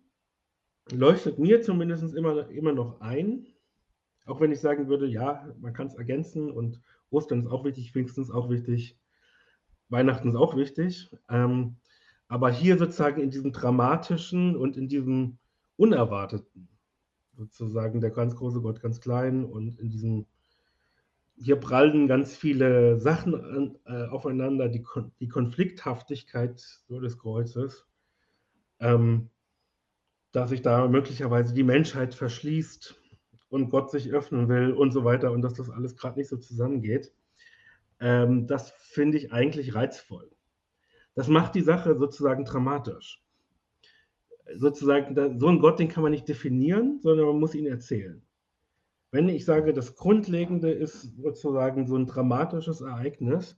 leuchtet mir zumindest immer, immer noch ein. Auch wenn ich sagen würde, ja, man kann es ergänzen und Ostern ist auch wichtig, Pfingsten ist auch wichtig, Weihnachten ist auch wichtig. Ähm, aber hier sozusagen in diesem dramatischen und in diesem unerwarteten, sozusagen der ganz große Gott ganz klein und in diesem, hier prallen ganz viele Sachen äh, aufeinander, die, die Konflikthaftigkeit des Kreuzes, ähm, dass sich da möglicherweise die Menschheit verschließt und Gott sich öffnen will und so weiter und dass das alles gerade nicht so zusammengeht. Ähm, das finde ich eigentlich reizvoll. Das macht die Sache sozusagen dramatisch. Sozusagen, so ein Gott, den kann man nicht definieren, sondern man muss ihn erzählen. Wenn ich sage, das Grundlegende ist sozusagen so ein dramatisches Ereignis,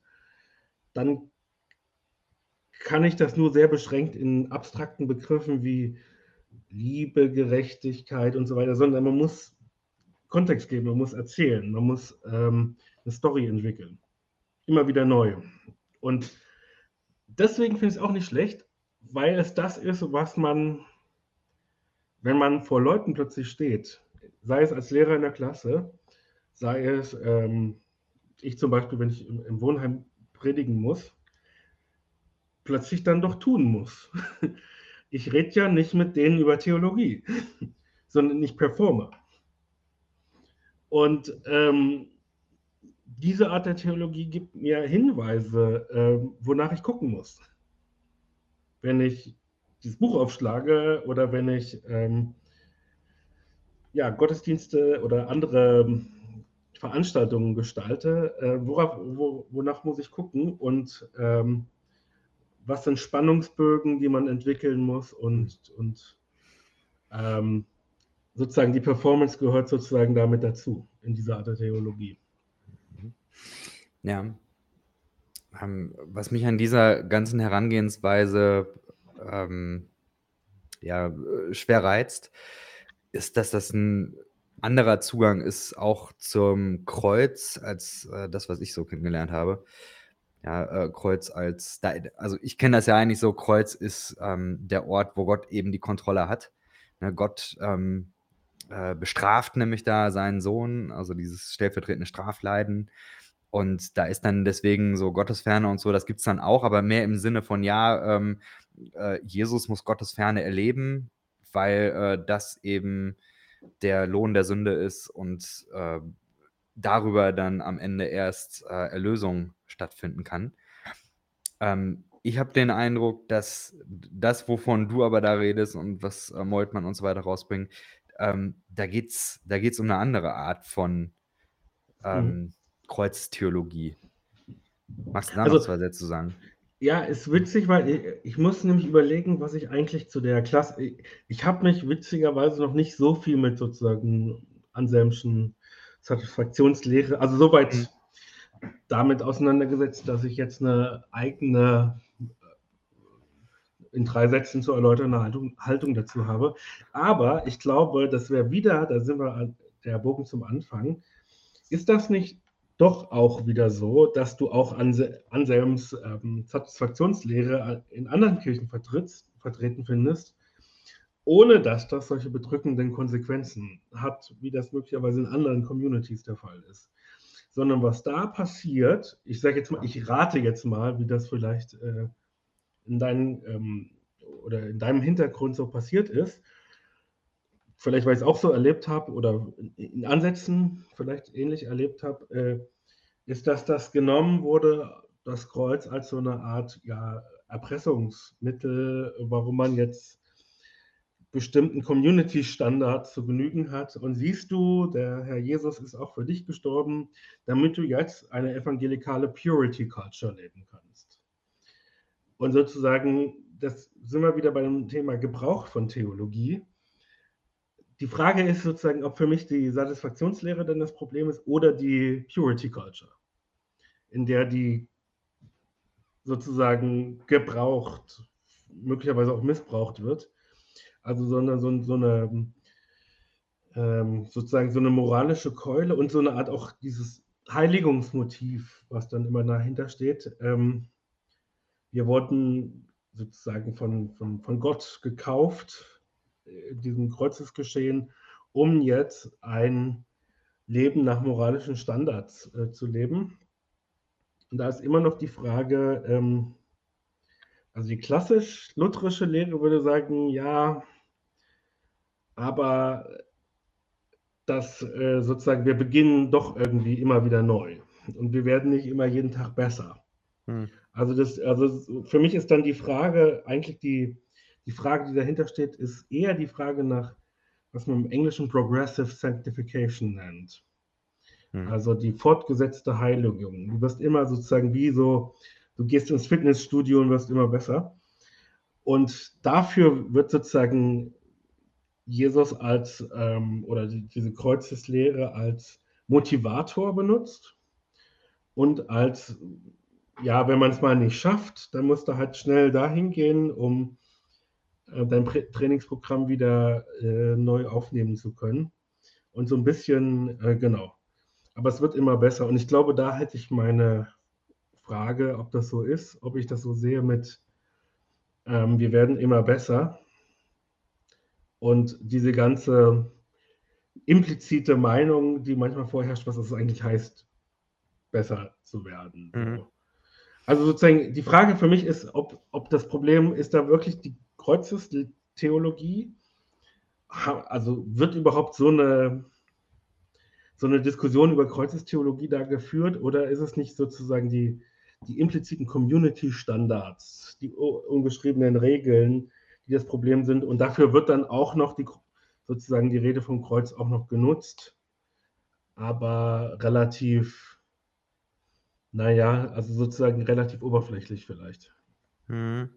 dann kann ich das nur sehr beschränkt in abstrakten Begriffen wie Liebe, Gerechtigkeit und so weiter, sondern man muss Kontext geben, man muss erzählen, man muss ähm, eine Story entwickeln. Immer wieder neu. Und deswegen finde ich es auch nicht schlecht, weil es das ist, was man, wenn man vor Leuten plötzlich steht, sei es als Lehrer in der Klasse, sei es ähm, ich zum Beispiel, wenn ich im, im Wohnheim predigen muss, plötzlich dann doch tun muss. Ich rede ja nicht mit denen über Theologie, sondern ich performe. Und ähm, diese Art der Theologie gibt mir Hinweise, äh, wonach ich gucken muss. Wenn ich dieses Buch aufschlage oder wenn ich ähm, ja, Gottesdienste oder andere Veranstaltungen gestalte, äh, worauf, wo, wonach muss ich gucken und ähm, was sind Spannungsbögen, die man entwickeln muss und, und ähm, sozusagen die Performance gehört sozusagen damit dazu in dieser Art der Theologie. Ja. Ähm, was mich an dieser ganzen Herangehensweise ähm, ja, schwer reizt, ist, dass das ein anderer Zugang ist auch zum Kreuz als äh, das, was ich so kennengelernt habe. Ja, äh, Kreuz als, da, also ich kenne das ja eigentlich so, Kreuz ist ähm, der Ort, wo Gott eben die Kontrolle hat. Ne, Gott ähm, äh, bestraft nämlich da seinen Sohn, also dieses stellvertretende Strafleiden. Und da ist dann deswegen so Gottesferne und so, das gibt es dann auch, aber mehr im Sinne von, ja, ähm, äh, Jesus muss Gottesferne erleben, weil äh, das eben der Lohn der Sünde ist und äh, darüber dann am Ende erst äh, Erlösung stattfinden kann. Ähm, ich habe den Eindruck, dass das, wovon du aber da redest und was äh, Moltmann und so weiter rausbringen, ähm, da geht es da geht's um eine andere Art von ähm, mhm. Kreuztheologie. Magst du da also, noch zwei Sätze sagen? Ja, ist witzig, weil ich, ich, muss nämlich überlegen, was ich eigentlich zu der Klasse. Ich, ich habe mich witzigerweise noch nicht so viel mit sozusagen Anselmschen Satisfaktionslehre, also soweit mhm. damit auseinandergesetzt, dass ich jetzt eine eigene in drei Sätzen zu erläuternde Haltung, Haltung dazu habe. Aber ich glaube, das wäre wieder, da sind wir der Bogen zum Anfang, ist das nicht doch auch wieder so, dass du auch Anselms ähm, Satisfaktionslehre in anderen Kirchen vertreten findest, ohne dass das solche bedrückenden Konsequenzen hat, wie das möglicherweise in anderen Communities der Fall ist. Sondern was da passiert, ich sage jetzt mal, ich rate jetzt mal, wie das vielleicht äh, in, dein, ähm, oder in deinem Hintergrund so passiert ist, vielleicht weil ich es auch so erlebt habe oder in Ansätzen vielleicht ähnlich erlebt habe, äh, ist, dass das genommen wurde, das Kreuz als so eine Art ja, Erpressungsmittel, warum man jetzt bestimmten Community-Standards zu genügen hat. Und siehst du, der Herr Jesus ist auch für dich gestorben, damit du jetzt eine evangelikale Purity Culture leben kannst. Und sozusagen, das sind wir wieder bei dem Thema Gebrauch von Theologie die Frage ist sozusagen, ob für mich die Satisfaktionslehre dann das Problem ist oder die Purity Culture, in der die sozusagen gebraucht, möglicherweise auch missbraucht wird. Also sondern so, so eine ähm, sozusagen so eine moralische Keule und so eine Art auch dieses Heiligungsmotiv, was dann immer dahinter steht. Ähm, wir wurden sozusagen von, von, von Gott gekauft diesem Kreuzesgeschehen, um jetzt ein Leben nach moralischen Standards äh, zu leben. Und da ist immer noch die Frage, ähm, also die klassisch-lutherische Lehre würde sagen, ja, aber dass äh, sozusagen wir beginnen doch irgendwie immer wieder neu und wir werden nicht immer jeden Tag besser. Hm. Also, das, also für mich ist dann die Frage eigentlich die, die Frage, die dahinter steht, ist eher die Frage nach, was man im Englischen Progressive Sanctification nennt. Mhm. Also die fortgesetzte Heiligung. Du wirst immer sozusagen wie so, du gehst ins Fitnessstudio und wirst immer besser. Und dafür wird sozusagen Jesus als, ähm, oder die, diese Kreuzeslehre als Motivator benutzt und als, ja, wenn man es mal nicht schafft, dann musst du halt schnell dahin gehen, um dein Trainingsprogramm wieder äh, neu aufnehmen zu können. und so ein bisschen, äh, genau. Aber es wird immer besser. Und ich glaube, da hätte ich meine Frage, ob das so ist, ob ich das so sehe mit, ähm, wir werden immer besser. Und diese ganze implizite Meinung, die manchmal vorherrscht, was es eigentlich heißt, besser zu werden. Mhm. Also sozusagen, die Frage für mich ist, ob, ob das Problem ist da wirklich die Kreuzestheologie? Also wird überhaupt so eine, so eine Diskussion über Kreuzestheologie da geführt oder ist es nicht sozusagen die, die impliziten Community-Standards, die ungeschriebenen Regeln, die das Problem sind? Und dafür wird dann auch noch die, sozusagen die Rede vom Kreuz auch noch genutzt, aber relativ, naja, also sozusagen relativ oberflächlich vielleicht. Mhm.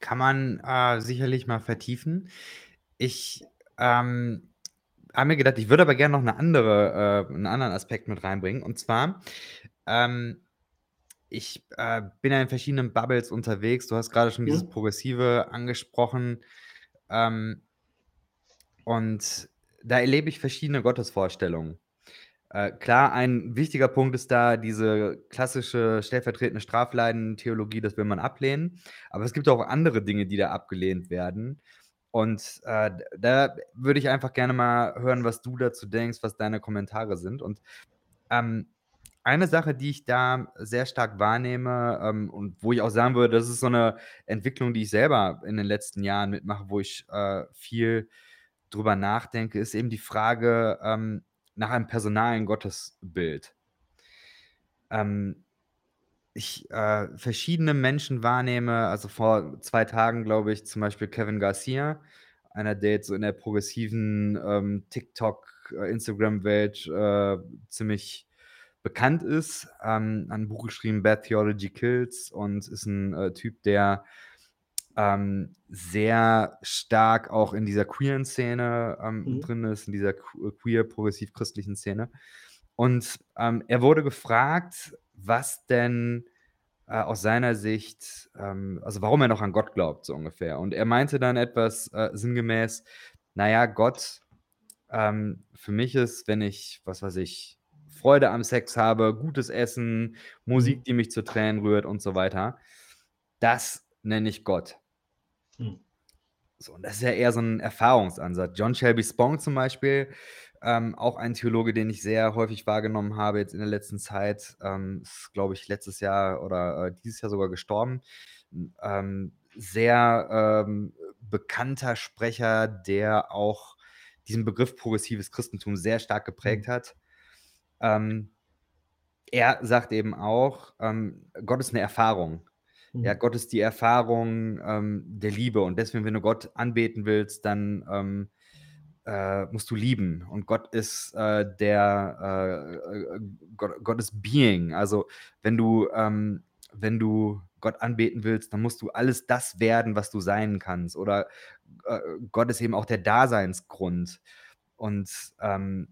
Kann man äh, sicherlich mal vertiefen. Ich ähm, habe mir gedacht, ich würde aber gerne noch eine andere, äh, einen anderen Aspekt mit reinbringen. Und zwar, ähm, ich äh, bin ja in verschiedenen Bubbles unterwegs. Du hast gerade schon dieses Mhm. Progressive angesprochen. Ähm, und da erlebe ich verschiedene Gottesvorstellungen. Äh, klar, ein wichtiger Punkt ist da diese klassische stellvertretende Strafleiden-Theologie, das will man ablehnen. Aber es gibt auch andere Dinge, die da abgelehnt werden. Und äh, da würde ich einfach gerne mal hören, was du dazu denkst, was deine Kommentare sind. Und ähm, eine Sache, die ich da sehr stark wahrnehme ähm, und wo ich auch sagen würde, das ist so eine Entwicklung, die ich selber in den letzten Jahren mitmache, wo ich äh, viel drüber nachdenke, ist eben die Frage ähm, nach einem personalen Gottesbild. Ähm, ich äh, verschiedene Menschen wahrnehme, also vor zwei Tagen, glaube ich, zum Beispiel Kevin Garcia, einer, der jetzt so in der progressiven ähm, TikTok, äh, Instagram-Welt äh, ziemlich bekannt ist, ähm, ein Buch geschrieben, Bad Theology Kills, und ist ein äh, Typ, der ähm, sehr stark auch in dieser queeren Szene ähm, Mhm. drin ist, in dieser que- queer progressiv-christlichen Szene. Und ähm, er wurde gefragt, was denn äh, aus seiner Sicht, ähm, also warum er noch an Gott glaubt, so ungefähr. Und er meinte dann etwas äh, sinngemäß, naja, Gott ähm, für mich ist, wenn ich, was weiß ich, Freude am Sex habe, gutes Essen, Musik, Mhm. die mich zu Tränen rührt und so weiter, das nenne ich Gott. Mhm. So, und das ist ja eher so ein Erfahrungsansatz. John Shelby Spong zum Beispiel, ähm, auch ein Theologe, den ich sehr häufig wahrgenommen habe jetzt in der letzten Zeit, ähm, ist, glaube ich, letztes Jahr oder äh, dieses Jahr sogar gestorben. Ähm, sehr ähm, bekannter Sprecher, der auch diesen Begriff progressives Christentum sehr stark geprägt Mhm. hat. Ähm, er sagt eben auch, ähm, Gott ist eine Erfahrung. Ja, Mhm. Gott ist die Erfahrung ähm, der Liebe und deswegen, wenn du Gott anbeten willst, dann ähm, äh, musst du lieben. Und Gott ist äh, der äh, äh, Gott, Gott ist Being. Also wenn du ähm, wenn du Gott anbeten willst, dann musst du alles das werden, was du sein kannst. Oder äh, Gott ist eben auch der Daseinsgrund. Und ähm,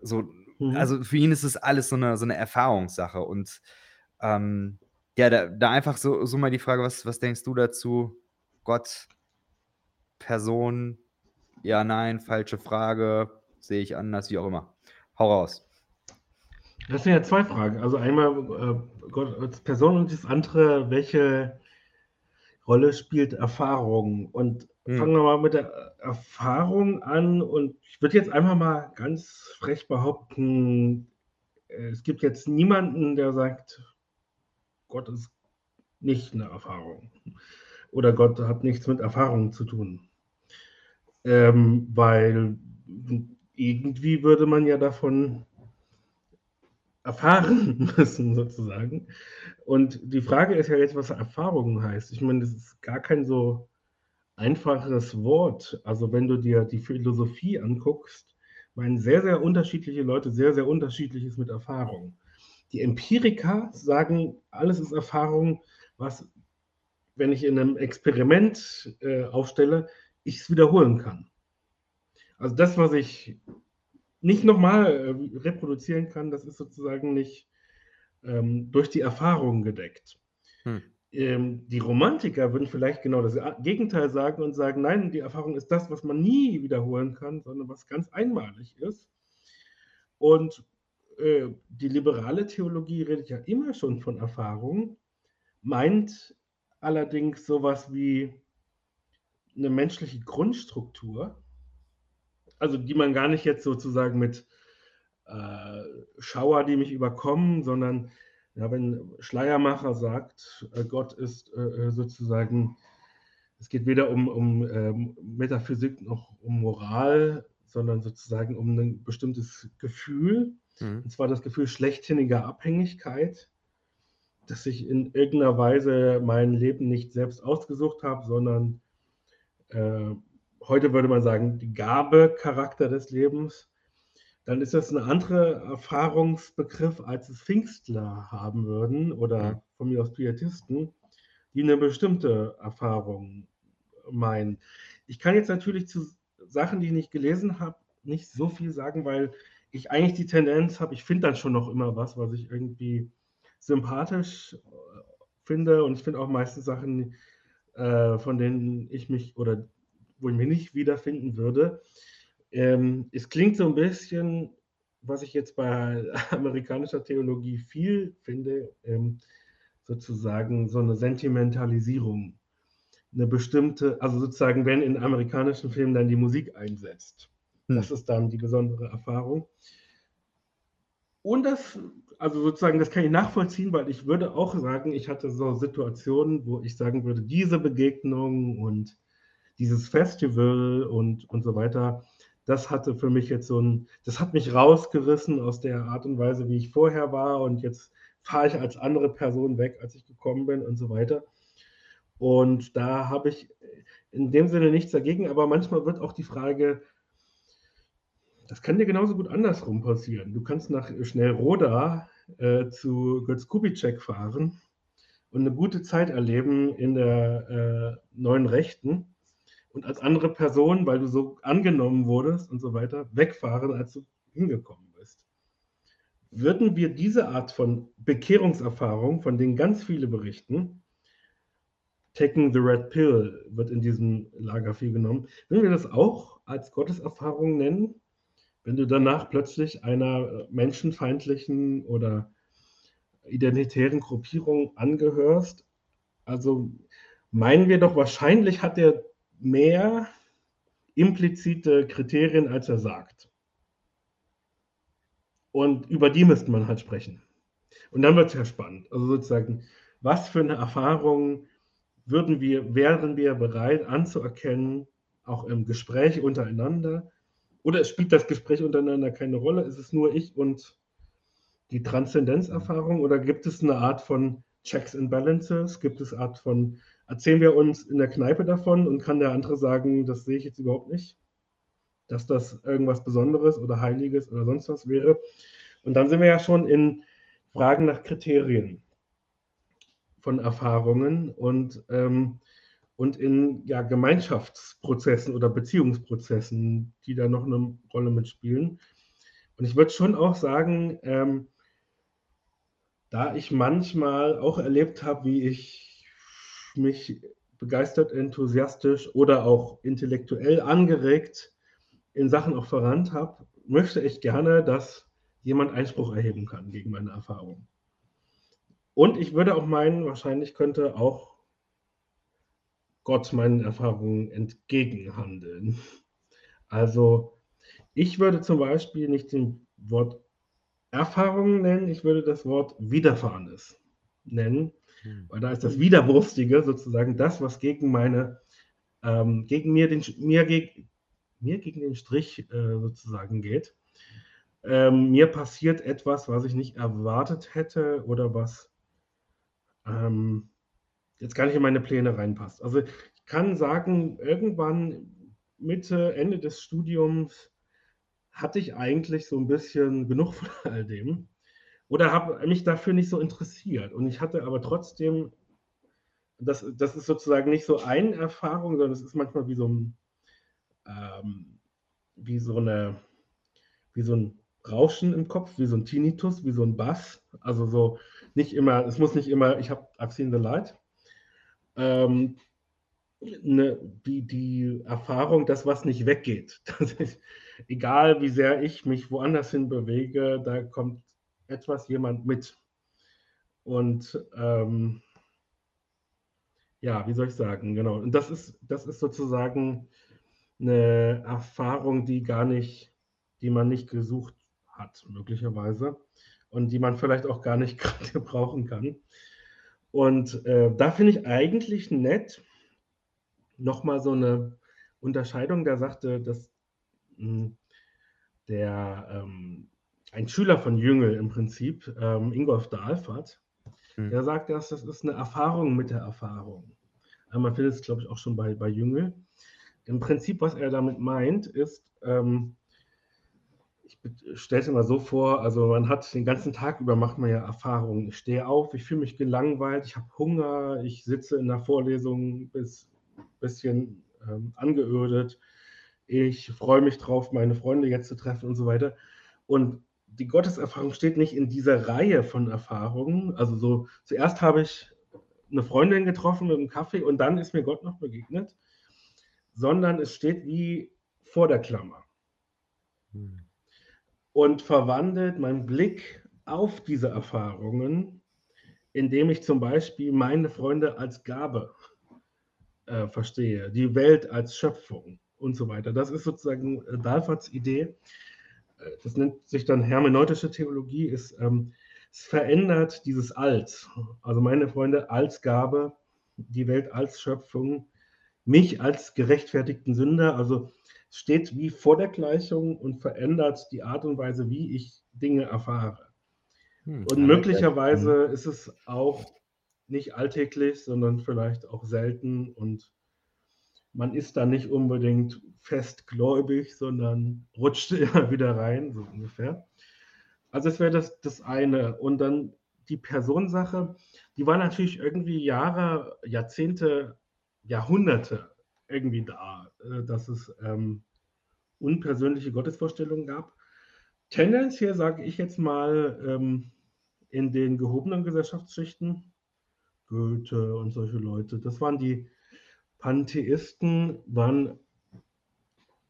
so, Mhm. also für ihn ist es alles so eine, so eine Erfahrungssache. Und ähm, ja, da, da einfach so, so mal die Frage, was, was denkst du dazu? Gott, Person, ja, nein, falsche Frage, sehe ich anders, wie auch immer. Hau raus. Das sind ja zwei Fragen. Also einmal äh, Gott als Person und das andere, welche Rolle spielt Erfahrung? Und Hm. fangen wir mal mit der Erfahrung an. Und ich würde jetzt einfach mal ganz frech behaupten, es gibt jetzt niemanden, der sagt, Gott ist nicht eine Erfahrung. Oder Gott hat nichts mit Erfahrung zu tun. Ähm, weil irgendwie würde man ja davon erfahren müssen, sozusagen. Und die Frage ist ja jetzt, was Erfahrung heißt. Ich meine, das ist gar kein so einfaches Wort. Also wenn du dir die Philosophie anguckst, meinen sehr, sehr unterschiedliche Leute sehr, sehr unterschiedliches mit Erfahrung. Die Empiriker sagen, alles ist Erfahrung, was, wenn ich in einem Experiment äh, aufstelle, ich es wiederholen kann. Also das, was ich nicht nochmal äh, reproduzieren kann, das ist sozusagen nicht ähm, durch die Erfahrung gedeckt. Hm. Ähm, die Romantiker würden vielleicht genau das Gegenteil sagen und sagen, nein, die Erfahrung ist das, was man nie wiederholen kann, sondern was ganz einmalig ist. Und äh, die liberale Theologie redet ja immer schon von Erfahrung, meint allerdings sowas wie eine menschliche Grundstruktur, also die man gar nicht jetzt sozusagen mit äh, Schauer, die mich überkommen, sondern ja, wenn Schleiermacher sagt, äh, Gott ist äh, sozusagen, es geht weder um, um ähm, Metaphysik noch um Moral, sondern sozusagen um ein bestimmtes Gefühl, mhm. und zwar das Gefühl schlechthiniger Abhängigkeit, dass ich in irgendeiner Weise mein Leben nicht selbst ausgesucht habe, sondern äh, heute würde man sagen, die Gabe Charakter des Lebens dann ist das ein anderer Erfahrungsbegriff, als es Pfingstler haben würden oder mhm. von mir aus Pietisten, die eine bestimmte Erfahrung meinen. Ich kann jetzt natürlich zu Sachen, die ich nicht gelesen habe, nicht so viel sagen, weil ich eigentlich die Tendenz habe, ich finde dann schon noch immer was, was ich irgendwie sympathisch äh, finde und ich finde auch meistens Sachen, äh, von denen ich mich oder wo ich mich nicht wiederfinden würde. Ähm, es klingt so ein bisschen, was ich jetzt bei amerikanischer Theologie viel finde, ähm, sozusagen so eine Sentimentalisierung. Eine bestimmte, also sozusagen, wenn in amerikanischen Filmen dann die Musik einsetzt. Hm. Das ist dann die besondere Erfahrung. Und das, also sozusagen, das kann ich nachvollziehen, weil ich würde auch sagen, ich hatte so Situationen, wo ich sagen würde, diese Begegnung und dieses Festival und, und so weiter, das hatte für mich jetzt so ein, das hat mich rausgerissen aus der Art und Weise, wie ich vorher war und jetzt fahre ich als andere Person weg, als ich gekommen bin und so weiter. Und da habe ich in dem Sinne nichts dagegen, aber manchmal wird auch die Frage, das kann dir genauso gut andersrum passieren. Du kannst nach Schnellroda äh, zu Götz Kubitschek fahren und eine gute Zeit erleben in der äh, neuen Rechten und als andere Person, weil du so angenommen wurdest und so weiter, wegfahren, als du hingekommen bist. Würden wir diese Art von Bekehrungserfahrung, von denen ganz viele berichten, Taking the Red Pill wird in diesem Lager viel genommen, würden wir das auch als Gotteserfahrung nennen? Wenn du danach plötzlich einer menschenfeindlichen oder identitären Gruppierung angehörst, also meinen wir doch, wahrscheinlich hat der mehr implizite Kriterien, als er sagt. Und über die müsste man halt sprechen. Und dann wird es ja spannend. Also sozusagen, was für eine Erfahrung würden wir, wären wir bereit anzuerkennen, auch im Gespräch untereinander? Oder spielt das Gespräch untereinander keine Rolle? Ist es nur ich und die Transzendenzerfahrung? Oder gibt es eine Art von Checks and Balances? Gibt es eine Art von erzählen wir uns in der Kneipe davon und kann der andere sagen, das sehe ich jetzt überhaupt nicht, dass das irgendwas Besonderes oder Heiliges oder sonst was wäre. Und dann sind wir ja schon in Fragen nach Kriterien von Erfahrungen und, ähm, und in ja, Gemeinschaftsprozessen oder Beziehungsprozessen, die da noch eine Rolle mitspielen. Und ich würde schon auch sagen, ähm, da ich manchmal auch erlebt habe, wie ich mich begeistert, enthusiastisch oder auch intellektuell angeregt in Sachen auch verrannt habe, möchte ich gerne, dass jemand Einspruch erheben kann gegen meine Erfahrung. Und ich würde auch meinen, wahrscheinlich könnte auch Gott meinen Erfahrungen entgegenhandeln. Also ich würde zum Beispiel nicht den Wort Erfahrung nennen, ich würde das Wort Widerfahrenes nennen, hm. Weil da ist das Widerwurstige sozusagen das, was gegen meine, ähm, gegen mir, den, mir, geg, mir gegen den Strich äh, sozusagen geht. Ähm, mir passiert etwas, was ich nicht erwartet hätte oder was ähm, jetzt gar nicht in meine Pläne reinpasst. Also ich kann sagen, irgendwann Mitte, Ende des Studiums hatte ich eigentlich so ein bisschen genug von all dem oder habe mich dafür nicht so interessiert. Und ich hatte aber trotzdem, das, das ist sozusagen nicht so eine Erfahrung, sondern es ist manchmal wie so ein, ähm, wie so eine, wie so ein Rauschen im Kopf, wie so ein Tinnitus, wie so ein Bass. Also so nicht immer, es muss nicht immer, ich habe I've seen the light. Ähm, ne, die, die Erfahrung, dass was nicht weggeht. Ich, egal wie sehr ich mich woanders hin bewege, da kommt etwas jemand mit. Und ähm, ja, wie soll ich sagen, genau. Und das ist, das ist sozusagen eine Erfahrung, die gar nicht, die man nicht gesucht hat, möglicherweise. Und die man vielleicht auch gar nicht gerade brauchen kann. Und äh, da finde ich eigentlich nett, nochmal so eine Unterscheidung, der sagte, dass mh, hm, der ähm, ein Schüler von Jüngel im Prinzip, ähm, Ingolf Dahlfahrt, hm. der sagt, dass das ist eine Erfahrung mit der Erfahrung. Aber man findet es, glaube ich, auch schon bei, bei Jüngel. Im Prinzip, was er damit meint, ist, ähm, ich stelle es mir mal so vor, also man hat den ganzen Tag über, macht man ja Erfahrungen. Ich stehe auf, ich fühle mich gelangweilt, ich habe Hunger, ich sitze in der Vorlesung bis ein bisschen ähm, angeödet. Ich freue mich drauf, meine Freunde jetzt zu treffen und so weiter. Und die Gotteserfahrung steht nicht in dieser Reihe von Erfahrungen. Also so, zuerst habe ich eine Freundin getroffen mit einem Kaffee und dann ist mir Gott noch begegnet, sondern es steht wie vor der Klammer. Hm. Und verwandelt meinen Blick auf diese Erfahrungen, indem ich zum Beispiel meine Freunde als Gabe äh, verstehe, die Welt als Schöpfung und so weiter. Das ist sozusagen äh, Dalfarts Idee. Äh, das nennt sich dann hermeneutische Theologie, ist, ähm, es verändert dieses Als. Also meine Freunde als Gabe, die Welt als Schöpfung, mich als gerechtfertigten Sünder. Also steht wie vor der Gleichung und verändert die Art und Weise, wie ich Dinge erfahre. Hm, und möglicherweise hm. ist es auch nicht alltäglich, sondern vielleicht auch selten und man ist da nicht unbedingt festgläubig, sondern rutscht immer wieder rein, so ungefähr. Also es wäre das, das eine. Und dann die Personensache, die war natürlich irgendwie Jahre, Jahrzehnte, Jahrhunderte irgendwie da, äh, dass es ähm, unpersönliche Gottesvorstellungen gab. Tendenziell sage ich jetzt mal ähm, in den gehobenen Gesellschaftsschichten Goethe und solche Leute. Das waren die Pantheisten, waren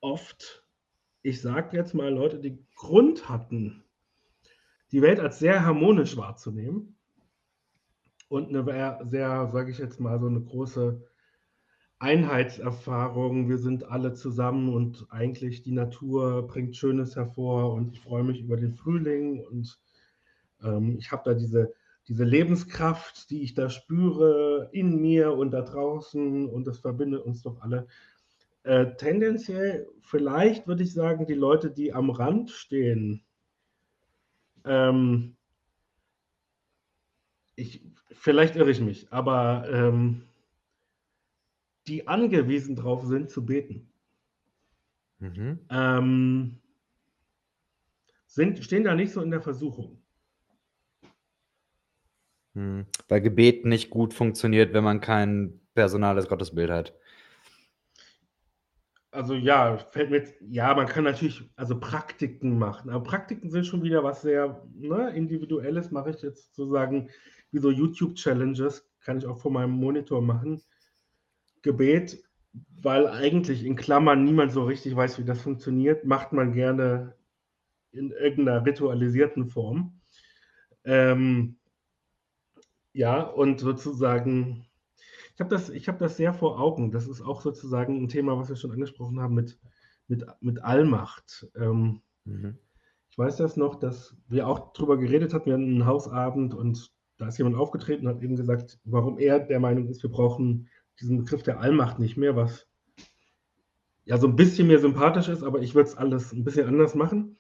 oft, ich sage jetzt mal, Leute, die Grund hatten, die Welt als sehr harmonisch wahrzunehmen und eine sehr, sage ich jetzt mal, so eine große Einheitserfahrung. Wir sind alle zusammen und eigentlich die Natur bringt Schönes hervor und ich freue mich über den Frühling und ähm, ich habe da diese diese Lebenskraft, die ich da spüre in mir und da draußen und das verbindet uns doch alle. Äh, tendenziell, vielleicht würde ich sagen, die Leute, die am Rand stehen, ähm, ich, vielleicht irre ich mich, aber ähm, die angewiesen drauf sind zu beten, mhm. ähm, sind, stehen da nicht so in der Versuchung. Mhm. Weil Gebet nicht gut funktioniert, wenn man kein personales Gottesbild hat. Also ja, fällt mir jetzt, ja, man kann natürlich also Praktiken machen, aber Praktiken sind schon wieder was sehr ne, Individuelles, mache ich jetzt sozusagen wie so YouTube-Challenges, kann ich auch vor meinem Monitor machen. Gebet, weil eigentlich in Klammern niemand so richtig weiß, wie das funktioniert, macht man gerne in irgendeiner ritualisierten Form. Ähm, ja, und sozusagen, ich habe das, hab das sehr vor Augen. Das ist auch sozusagen ein Thema, was wir schon angesprochen haben mit, mit, mit Allmacht. Ähm, mhm. Ich weiß das noch, dass wir auch darüber geredet hatten, wir hatten einen Hausabend und da ist jemand aufgetreten und hat eben gesagt, warum er der Meinung ist, wir brauchen diesen Begriff der Allmacht nicht mehr, was ja so ein bisschen mehr sympathisch ist, aber ich würde es alles ein bisschen anders machen.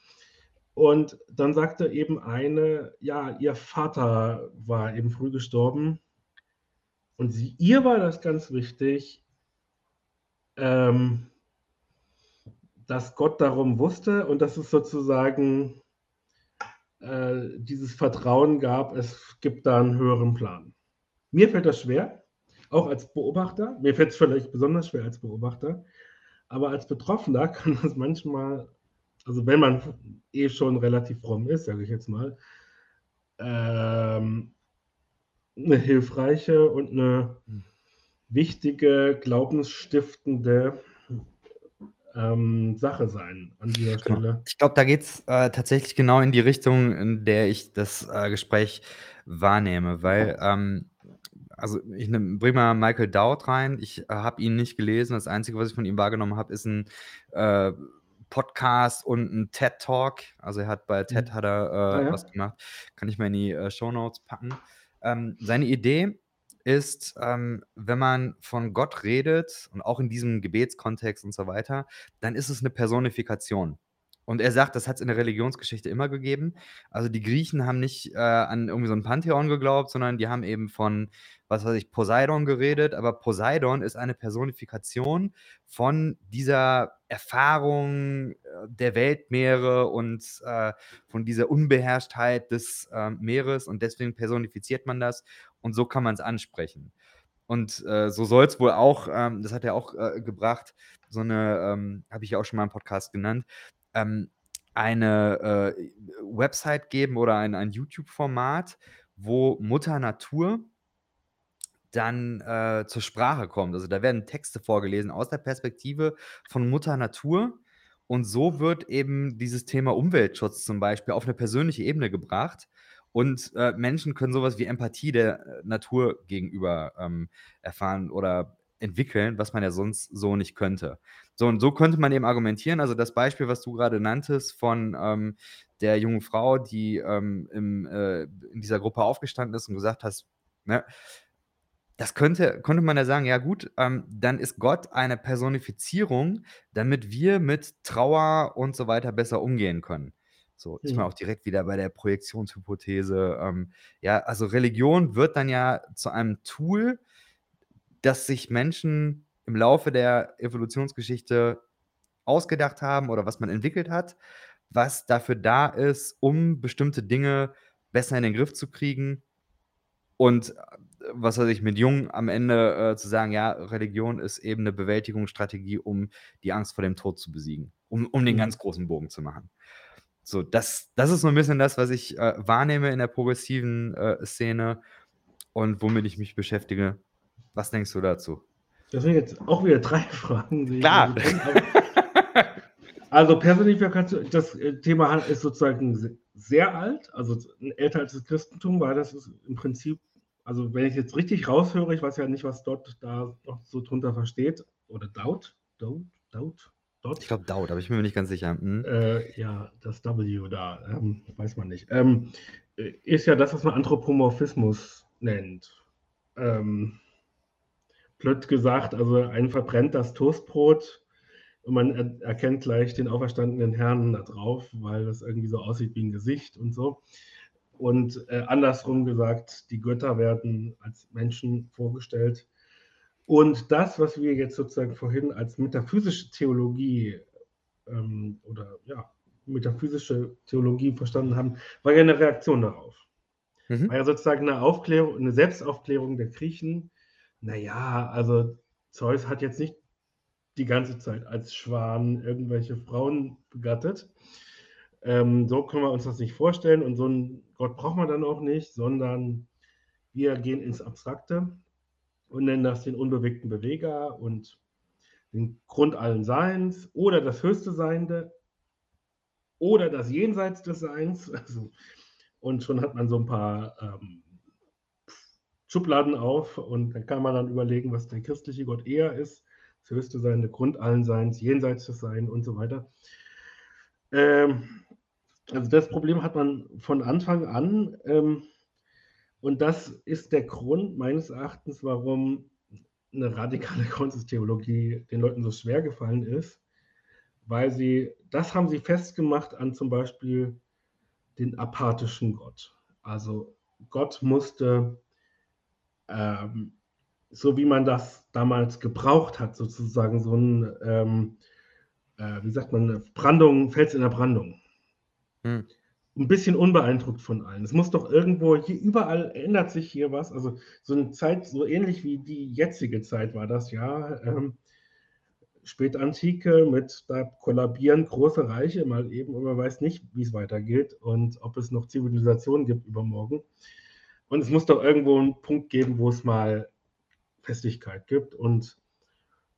Und dann sagte eben eine, ja, ihr Vater war eben früh gestorben. Und sie, ihr war das ganz wichtig, ähm, dass Gott darum wusste und dass es sozusagen äh, dieses Vertrauen gab, es gibt da einen höheren Plan. Mir fällt das schwer, auch als Beobachter. Mir fällt es vielleicht besonders schwer als Beobachter. Aber als Betroffener kann das manchmal also wenn man eh schon relativ fromm ist, sage ich jetzt mal, ähm, eine hilfreiche und eine wichtige, glaubensstiftende ähm, Sache sein an dieser Genau. Stelle. Ich glaube, da geht's, äh, tatsächlich genau in die Richtung, in der ich das, äh, Gespräch wahrnehme, weil, ähm also, ich nehme bringe mal Michael Dowd rein. Ich, äh, habe ihn nicht gelesen. Das Einzige, was ich von ihm wahrgenommen habe, ist 'n, äh, Podcast und 'n TED Talk. Also, er hat bei TED Mhm. hat er, Ah äh, ja? was gemacht. Kann ich mal in die, äh, Shownotes packen. Ähm, seine Idee ist, ähm, wenn man von Gott redet und auch in diesem Gebetskontext und so weiter, dann ist es 'ne Personifikation. Und er sagt, das hat's in der Religionsgeschichte immer gegeben. Also, die Griechen haben nicht, äh, an irgendwie so 'n Pantheon geglaubt, sondern die haben eben von, was weiß ich, Poseidon geredet, aber Poseidon ist eine Personifikation von dieser Erfahrung, äh, der Weltmeere und, äh, von dieser Unbeherrschtheit des, ähm, Meeres. Und deswegen personifiziert man das. Und so kann man's ansprechen. Und, äh, so soll's wohl auch, ähm das hat er auch, äh, gebracht, so 'ne, ähm habe ich ja auch schon mal im Podcast genannt, ähm, eine, äh, Website geben oder ein ein YouTube-Format, wo Mutter Natur dann, äh, zur Sprache kommt. Also, da werden Texte vorgelesen aus der Perspektive von Mutter Natur und so wird eben dieses Thema Umweltschutz zum Beispiel auf 'ne persönliche Ebene gebracht und, äh, Menschen können so was wie Empathie der, äh, Natur gegenüber, ähm, erfahren oder entwickeln, was man ja sonst so nicht könnte. So und so könnte man eben argumentieren. Also, das Beispiel, was du grade nanntest von, ähm, der jungen Frau, die, ähm, im äh, in dieser Gruppe aufgestanden ist und gesagt hast, ne? Das könnte könnte man ja sagen: „Ja gut, ähm, dann ist Gott eine Personifizierung, damit wir mit Trauer und so weiter besser umgehen können.“ So, ist man Mhm. auch direkt wieder bei der Projektionshypothese. Ähm, ja, also, Religion wird dann ja zu einem Tool, das sich Menschen im Laufe der Evolutionsgeschichte ausgedacht haben oder was man entwickelt hat, was dafür da ist, um bestimmte Dinge besser in den Griff zu kriegen und, äh, was weiß ich, mit Jung am Ende, äh, zu sagen: „Ja, Religion ist eben 'ne Bewältigungsstrategie, um die Angst vor dem Tod zu besiegen“, um um den Mhm. ganz großen Bogen zu machen. So, das das ist so 'n bisschen das, was ich, äh, wahrnehme in der progressiven, äh, Szene und womit ich mich beschäftige. Was denkst du dazu? Das sind jetzt auch wieder 3 Fragen, ich Klar. drin, also, Personifikation, das, äh, Thema ist sozusagen sehr alt, also, älter als das Christentum, weil das ist im Prinzip also, wenn ich jetzt richtig raushöre, ich weiß ja nicht, was Dodd da noch so drunter versteht oder Dowd? Dowd? Dowd? Ich Dodd? glaube Dowd, aber ich bin mir nicht ganz sicher. Mhm. Äh, ja, das W da, ähm, weiß man nicht. Ähm, äh, ist ja das, was man Anthropomorphismus nennt. Ähm, blöd gesagt, also, einen verbrennt das Toastbrot und man er erkennt gleich den auferstandenen Herrn da drauf, weil das irgendwie so aussieht wie 'n Gesicht und so. Und, äh, andersrum gesagt, die Götter werden als Menschen vorgestellt. Und das, was wir jetzt sozusagen vorhin als metaphysische Theologie, ähm, oder ja, metaphysische Theologie verstanden haben, war ja 'ne Reaktion darauf. War Mhm. ja sozusagen 'ne Aufklärung 'ne Selbstaufklärung der Griechen. Na ja, also, Zeus hat jetzt nicht die ganze Zeit als Schwan irgendwelche Frauen begattet. Ähm, so können wir uns das nicht vorstellen und so 'n Gott braucht man dann auch nicht, sondern wir gehen ins Abstrakte und nennen das den unbewegten Beweger und den Grund allen Seins oder das höchste Seiende oder das Jenseits des Seins. Also, und schon hat man so 'n paar, ähm, Schubladen auf und dann kann man dann überlegen, was der christliche Gott eher ist. Das höchste Sein, der Grund allen Seins, jenseits des Sein und so weiter. Ähm, also, das Problem hat man von Anfang an, ähm, und das ist der Grund meines Erachtens, warum 'ne radikale Gottestheologie den Leuten so schwer gefallen ist, weil sie das haben sie festgemacht an zum Beispiel den apathischen Gott. Also, Gott musste, ähm, so wie man das damals gebraucht hat, sozusagen so 'n, ähm, äh, wie sagt man, Brandung Fels in der Brandung. Mhm. 'N bisschen unbeeindruckt von allen. Es muss doch irgendwo hier überall ändert sich hier was. Also, so 'ne Zeit, so ähnlich wie die jetzige Zeit war das ja, ähm, Spätantike mit da kollabieren große Reiche mal eben und man weiß nicht, wie's weitergeht und ob es noch Zivilisationen gibt übermorgen. Und es muss doch irgendwo 'n Punkt geben, wo es mal Festigkeit gibt und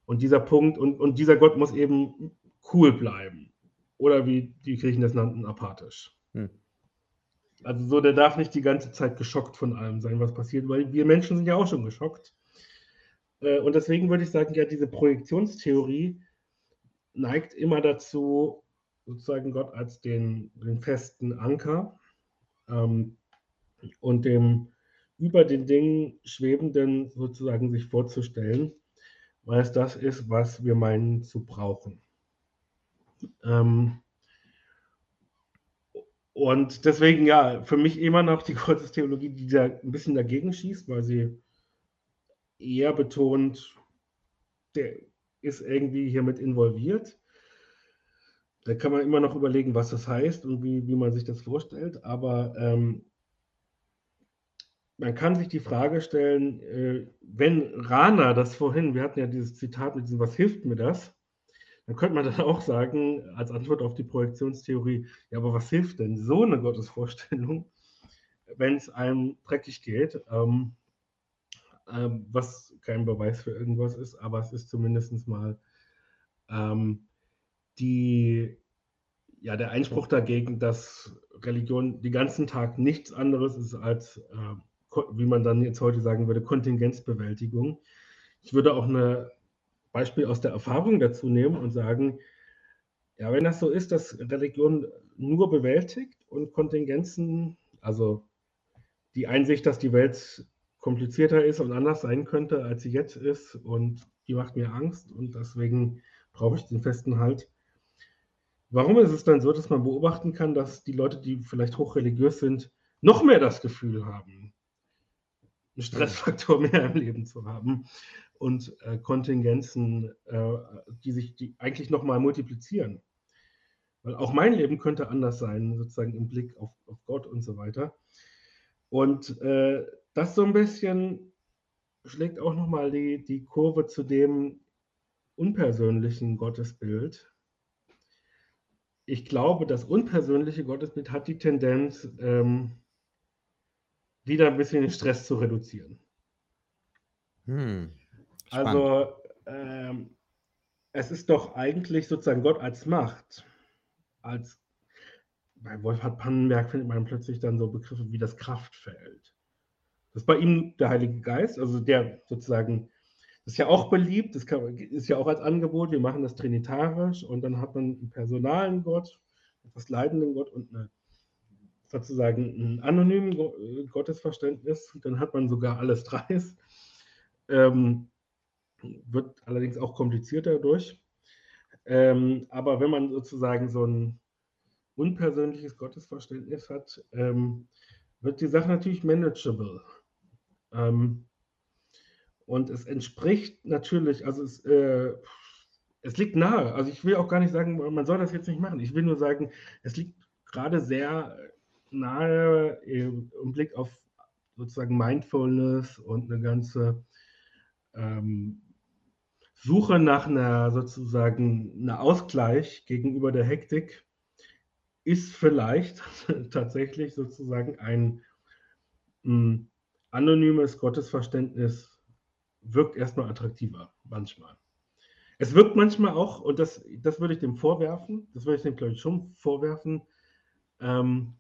und dieser Punkt und und dieser Gott muss eben cool bleiben. Oder wie die Griechen das nannten, apathisch. Hm. Also so, der darf nicht die ganze Zeit geschockt von allem sein, was passiert, weil wir Menschen sind ja auch schon geschockt. Äh, und deswegen würde ich sagen, ja, diese Projektionstheorie neigt immer dazu, sozusagen Gott als den, den festen Anker ähm, und dem über den Dingen schwebenden sozusagen sich vorzustellen, weil es das ist, was wir meinen zu brauchen. Ähm, und deswegen, ja, für mich immer noch die Gottestheologie, die da ein bisschen dagegen schießt, weil sie eher betont, der ist irgendwie hiermit involviert. Da kann man immer noch überlegen, was das heißt und wie, wie man sich das vorstellt. Aber ähm, man kann sich die Frage stellen, äh, wenn Rana das vorhin, wir hatten ja dieses Zitat mit diesem, was hilft mir das? Dann könnte man dann auch sagen, als Antwort auf die Projektionstheorie, ja, aber was hilft denn so eine Gottesvorstellung, wenn es einem dreckig geht? Ähm, ähm, was kein Beweis für irgendwas ist, aber es ist zumindest mal ähm, die, ja, der Einspruch dagegen, dass Religion den ganzen Tag nichts anderes ist als, äh, wie man dann jetzt heute sagen würde, Kontingenzbewältigung. Ich würde auch ein Beispiel aus der Erfahrung dazu nehmen und sagen, ja, wenn das so ist, dass Religion nur bewältigt und Kontingenzen, also die Einsicht, dass die Welt komplizierter ist und anders sein könnte, als sie jetzt ist und die macht mir Angst und deswegen brauche ich den festen Halt. Warum ist es dann so, dass man beobachten kann, dass die Leute, die vielleicht hochreligiös sind, noch mehr das Gefühl haben, einen Stressfaktor mehr im Leben zu haben und äh, Kontingenzen, äh, die sich die eigentlich nochmal multiplizieren? Weil auch mein Leben könnte anders sein, sozusagen im Blick auf, auf Gott und so weiter. Und äh, das so ein bisschen schlägt auch nochmal die, die Kurve zu dem unpersönlichen Gottesbild, ich glaube, das unpersönliche Gottesbild hat die Tendenz, ähm, wieder ein bisschen den Stress zu reduzieren. Hm, also, ähm, es ist doch eigentlich sozusagen Gott als Macht, als bei Wolfhard Pannenberg findet man plötzlich dann so Begriffe wie das Kraftfeld. Das ist bei ihm der Heilige Geist, also der sozusagen das ist ja auch beliebt, das kann, ist ja auch als Angebot, wir machen das trinitarisch und dann hat man einen personalen Gott, etwas leidenden Gott und eine, sozusagen einen anonymen Gottesverständnis. Dann hat man sogar alles drei. Ähm, wird allerdings auch komplizierter durch. Ähm, aber wenn man sozusagen so ein unpersönliches Gottesverständnis hat, ähm, wird die Sache natürlich manageable. Ähm, und es entspricht natürlich, also es, äh, es liegt nahe. Also ich will auch gar nicht sagen, man soll das jetzt nicht machen. Ich will nur sagen, es liegt gerade sehr nahe im Blick auf sozusagen Mindfulness und eine ganze ähm, Suche nach einer sozusagen einer Ausgleich gegenüber der Hektik ist vielleicht tatsächlich sozusagen ein mh, hm, anonymes Gottesverständnis wirkt erstmal attraktiver, manchmal. Es wirkt manchmal auch, und das, das würde ich dem vorwerfen, das würde ich dem, glaube ich, schon vorwerfen, ähm,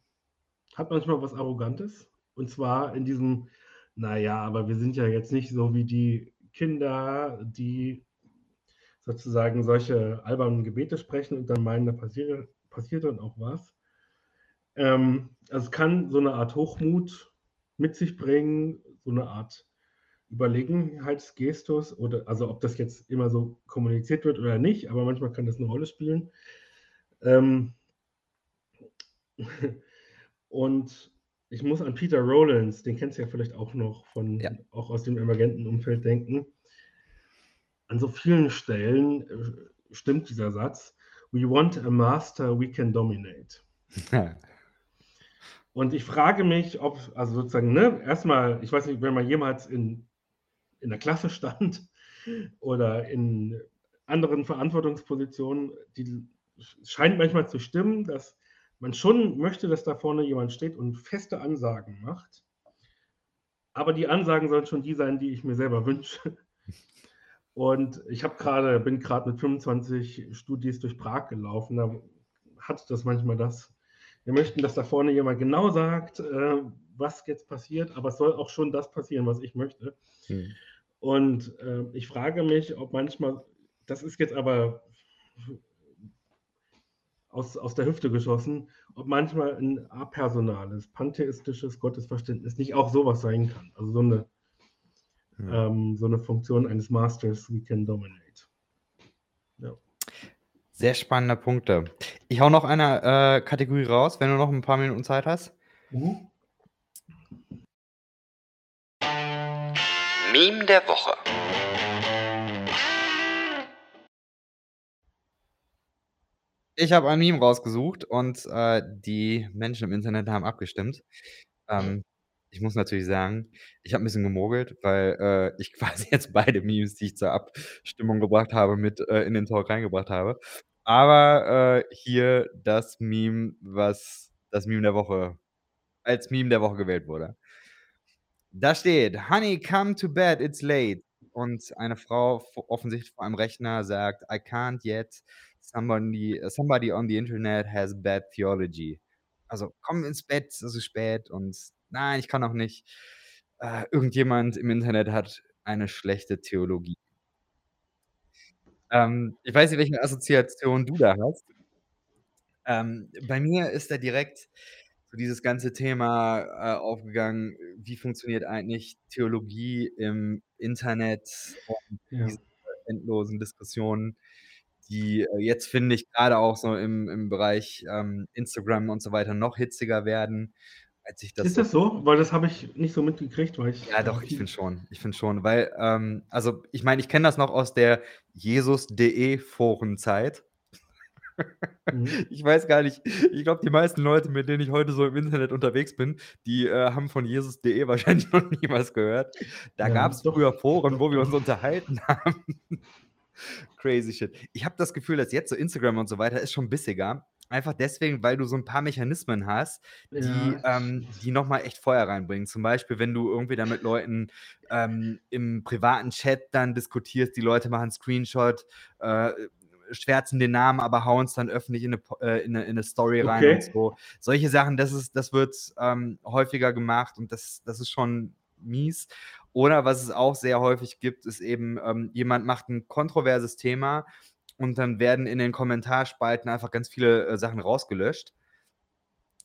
hat manchmal was Arrogantes. Und zwar in diesem, naja, aber wir sind ja jetzt nicht so wie die Kinder, die sozusagen solche albernen Gebete sprechen und dann meinen, da passiert, passiert dann auch was. Ähm, also es kann so eine Art Hochmut mit sich bringen, so eine Art Überlegenheitsgestus oder also ob das jetzt immer so kommuniziert wird oder nicht, aber manchmal kann das eine Rolle spielen. Ähm und ich muss an Peter Rowlands, den kennst du ja vielleicht auch noch von ja. auch aus dem emergenten Umfeld denken. An so vielen Stellen äh, stimmt dieser Satz: We want a master we can dominate. Und ich frage mich, ob, also sozusagen, ne, erstmal, ich weiß nicht, wenn man jemals in in der Klasse stand oder in anderen Verantwortungspositionen, die scheint manchmal zu stimmen, dass man schon möchte, dass da vorne jemand steht und feste Ansagen macht. Aber die Ansagen sollen schon die sein, die ich mir selber wünsche. Und ich habe gerade, bin gerade mit 25 Studis durch Prag gelaufen. Da hat das manchmal das. Wir möchten, dass da vorne jemand genau sagt, äh, was jetzt passiert, aber es soll auch schon das passieren, was ich möchte. Hm. Und äh, ich frage mich, ob manchmal, das ist jetzt aber aus, aus der Hüfte geschossen, ob manchmal ein apersonales, pantheistisches Gottesverständnis nicht auch sowas sein kann. Also so eine, ja. ähm, so eine Funktion eines Masters we can dominate. Ja. Sehr spannende Punkte. Ich hau noch eine äh, Kategorie raus, wenn du noch ein paar Minuten Zeit hast. Mhm. Meme der Woche. Ich habe ein Meme rausgesucht und, äh, die Menschen im Internet haben abgestimmt. Ähm, ich muss natürlich sagen, ich habe ein bisschen gemogelt, weil, äh, ich quasi jetzt beide Memes, die ich zur Abstimmung gebracht habe, mit, äh, in den Talk reingebracht habe. Aber, äh, hier das Meme, was das Meme der Woche als Meme der Woche gewählt wurde. Da steht: „Honey, come to bed, it's late.“ Und eine Frau offensichtlich vor einem Rechner sagt: „I can't yet. Somebody somebody on the Internet has bad theology.“ Also: „Komm ins Bett, es ist spät“ und „Nein, ich kann auch nicht. Äh, irgendjemand im Internet hat eine schlechte Theologie.“ Ähm, ich weiß nicht, welche Assoziation du da hast. Ähm, bei mir ist da direkt so dieses ganze Thema, äh, aufgegangen, wie funktioniert eigentlich Theologie im Internet und Ja. diese endlosen Diskussionen, die, äh, jetzt, finde ich, gerade auch so im im Bereich, ähm, Instagram und so weiter noch hitziger werden, als ich das Ist das so? Weil das habe ich nicht so mitgekriegt, weil ich, Ja, doch, ich finde schon. Ich finde schon, weil, ähm also, ich meine, ich kenne das noch aus der Jesus.de Forenzeit. Mhm. Ich weiß gar nicht ich glaube, die meisten Leute, mit denen ich heute so im Internet unterwegs bin, die, äh, haben von Jesus.de wahrscheinlich noch nie was gehört. Da Ja, gab's doch, früher Foren, wo wir uns unterhalten haben. Crazy shit. Ich habe das Gefühl, dass jetzt so Instagram und so weiter ist schon bissiger. Einfach deswegen, weil du so 'n paar Mechanismen hast, die, Ja, ähm die noch mal echt Feuer reinbringen. Zum Beispiel, wenn du irgendwie da mit Leuten, ähm, im privaten Chat dann diskutierst, die Leute machen Screenshot, äh, schwärzen den Namen, aber hauen's dann öffentlich in 'ne po äh, in 'ne in 'ne Story rein und so. Solche Sachen, das ist das wird, ähm, häufiger gemacht und das das ist schon mies. Oder was es auch sehr häufig gibt, ist eben, ähm, jemand macht 'n kontroverses Thema und dann werden in den Kommentarspalten einfach ganz viele, äh, Sachen rausgelöscht.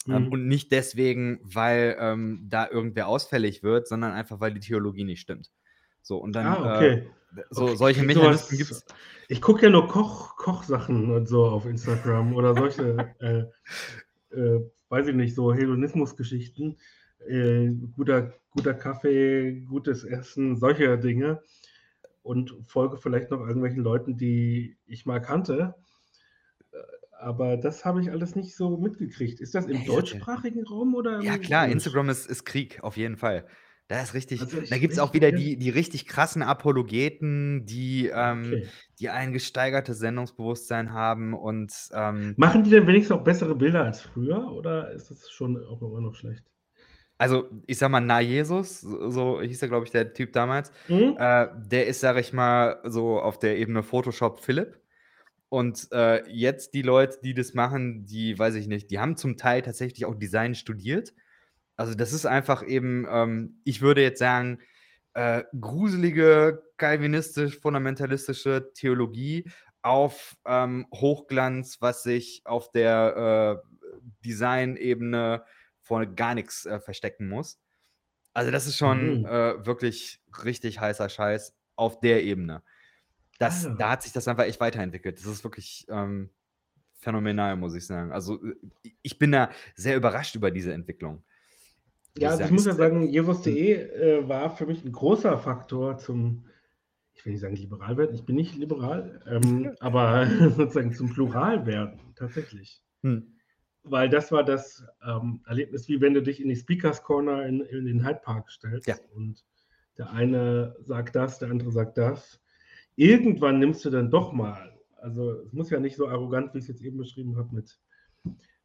Ähm, Mhm. und nicht deswegen, weil, ähm, da irgendwer ausfällig wird, sondern einfach, weil die Theologie nicht stimmt. So und dann, Ah, äh, okay. so solche Okay, Mechanismen sowas gibt's ich gucke ja nur Koch Kochsachen und so auf Instagram oder solche, äh, äh, weiß ich nicht, so Hedonismusgeschichten. Äh, guter guter Kaffee, gutes Essen, solche Dinge und folge vielleicht noch irgendwelchen Leuten, die ich mal kannte. Äh, aber das habe ich alles nicht so mitgekriegt. Ist das im ja deutschsprachigen Raum oder Ja klar, Englisch? Instagram ist ist Krieg, auf jeden Fall. Da ist richtig Also, da ich gibt's auch wieder die die richtig krassen Apologeten, die, ähm Okay. die ein gesteigertes Sendungsbewusstsein haben und, ähm Machen die denn wenigstens auch bessere Bilder als früher oder ist das schon auch immer noch schlecht? Also, ich sage mal, Na Jesus, so hieß der, glaube ich, der Typ damals, Mhm. äh, der ist, sage ich mal, so auf der Ebene Photoshop Philipp. Und, äh, jetzt die Leute, die das machen, die weiß ich nicht, die haben zum Teil tatsächlich auch Design studiert. Also, das ist einfach eben, ähm ich würde jetzt sagen, äh, gruselige calvinistisch-fundamentalistische Theologie auf, ähm, Hochglanz, was sich auf der, äh, Designebene vor gar nix, äh, verstecken muss. Also, das ist schon, Mhm. äh, wirklich richtig heißer Scheiß auf der Ebene. Das ja. da hat sich das einfach echt weiterentwickelt. Das ist wirklich, ähm, phänomenal, muss ich sagen. Also, äh, ich bin da sehr überrascht über diese Entwicklung, Ja, also, ich muss ja sagen, hm. Jesus.de, äh, war für mich 'n großer Faktor zum ich will nicht sagen liberal werden, ich bin nicht liberal, ähm, aber sozusagen zum Pluralwerden tatsächlich. Mhm. Weil das war das, ähm, Erlebnis, wie wenn du dich in die Speakers Corner in in den Hyde Park Ja. stellst und der eine sagt das, der andere sagt das. Irgendwann nimmst du dann doch mal also, es muss ja nicht so arrogant, wie ich's jetzt eben beschrieben habe mit,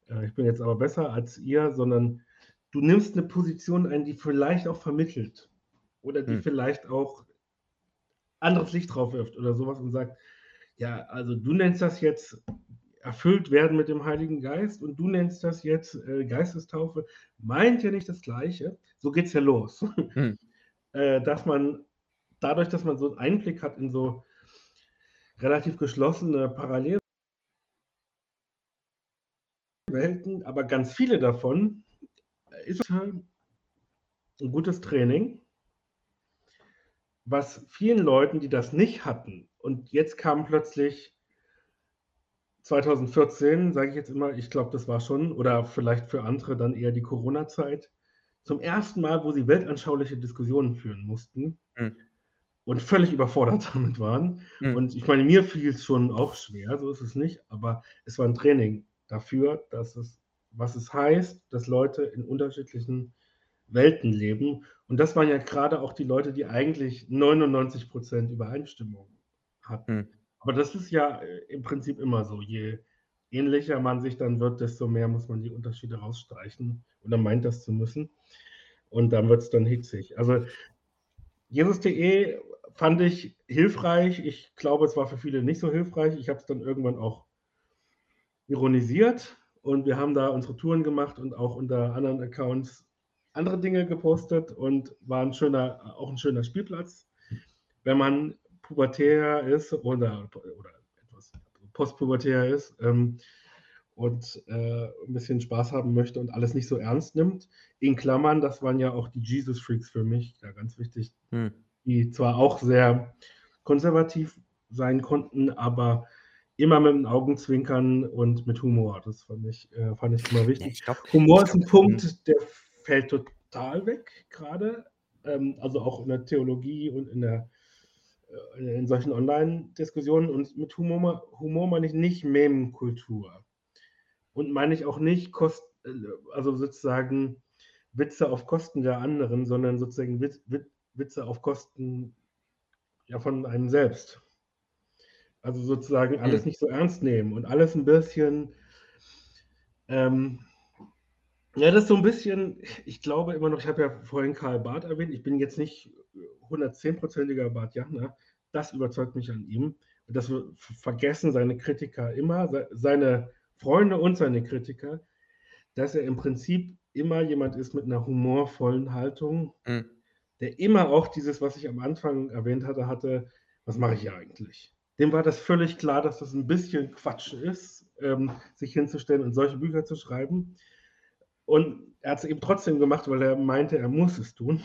äh: „Ich bin jetzt aber besser als ihr“, sondern du nimmst 'ne Position ein, die vielleicht auch vermittelt oder die Mhm. vielleicht auch anderes Licht drauf wirft oder sowas und sagt: „Ja, also du nennst das jetzt erfüllt werden mit dem Heiligen Geist und du nennst das jetzt, äh, Geistestaufe.“ Meint ja nicht das Gleiche. So geht's ja los. Mhm. Äh, dass man dadurch, dass man so 'n Einblick hat in so relativ geschlossene Parallel Welten, aber ganz viele davon ist 'n gutes Training was vielen Leuten, die das nicht hatten und jetzt kam plötzlich 2014, sage ich jetzt immer, ich glaube, das war schon oder vielleicht für andere dann eher die Corona-Zeit, zum ersten Mal, wo sie weltanschauliche Diskussionen führen mussten Mhm. und völlig überfordert damit waren. Mhm. Und ich meine, mir fiel's schon auch schwer, so ist es nicht, aber es war 'n Training dafür, dass es was es heißt, dass Leute in unterschiedlichen Welten leben. Und das waren ja grade auch die Leute, die eigentlich 99% Übereinstimmung hatten. Mhm. Aber das ist ja, äh, im Prinzip immer so. Je ähnlicher man sich dann wird, desto mehr muss man die Unterschiede rausstreichen oder meint das zu müssen. Und dann wird's dann hitzig. Also, Jesus.de fand ich hilfreich. Ich glaube, es war für viele nicht so hilfreich. Ich habe es dann irgendwann auch ironisiert und wir haben da unsere Touren gemacht und auch unter anderen Accounts andere Dinge gepostet und war 'n schöner auch 'n schöner Spielplatz, wenn man pubertär ist oder oder etwas postpubertär ist, ähm, und, äh, 'n bisschen Spaß haben möchte und alles nicht so ernst nimmt. In Klammern, das waren ja auch die Jesus Freaks für mich, ja ganz wichtig, Mhm. die zwar auch sehr konservativ sein konnten, aber immer mit 'm Augenzwinkern und mit Humor. Das fand ich äh, fand ich immer Ja, wichtig. ich glaube Humor ich ist 'n glaube mhm. Punkt, der fällt total weg grade, ähm, also auch in der Theologie und in der in solchen Online-Diskussionen und mit Humor Humor meine ich nicht Meme-Kultur. Und meine ich auch nicht Kost äh, also sozusagen Witze auf Kosten der anderen, sondern sozusagen Witz Wit Witze auf Kosten, ja, von einem selbst. Also sozusagen alles Mhm. nicht so ernst nehmen und alles 'n bisschen ähm, ja, das ist so 'n bisschen ich glaube immer noch ich habe ja vorhin Karl Barth erwähnt. Ich bin jetzt nicht 110 Barthianer. Das überzeugt mich an ihm. Und das vergessen seine Kritiker immer, sei seine Freunde und seine Kritiker, dass er im Prinzip immer jemand ist mit 'ner humorvollen Haltung, Mhm. der immer auch dieses, was ich am Anfang erwähnt hatte hatte: „Was mache ich hier eigentlich?“ Dem war das völlig klar, dass das 'n bisschen Quatsch ist, ähm, sich hinzustellen und solche Bücher zu schreiben. Und er hat's eben trotzdem gemacht, weil er meinte, er muss es tun.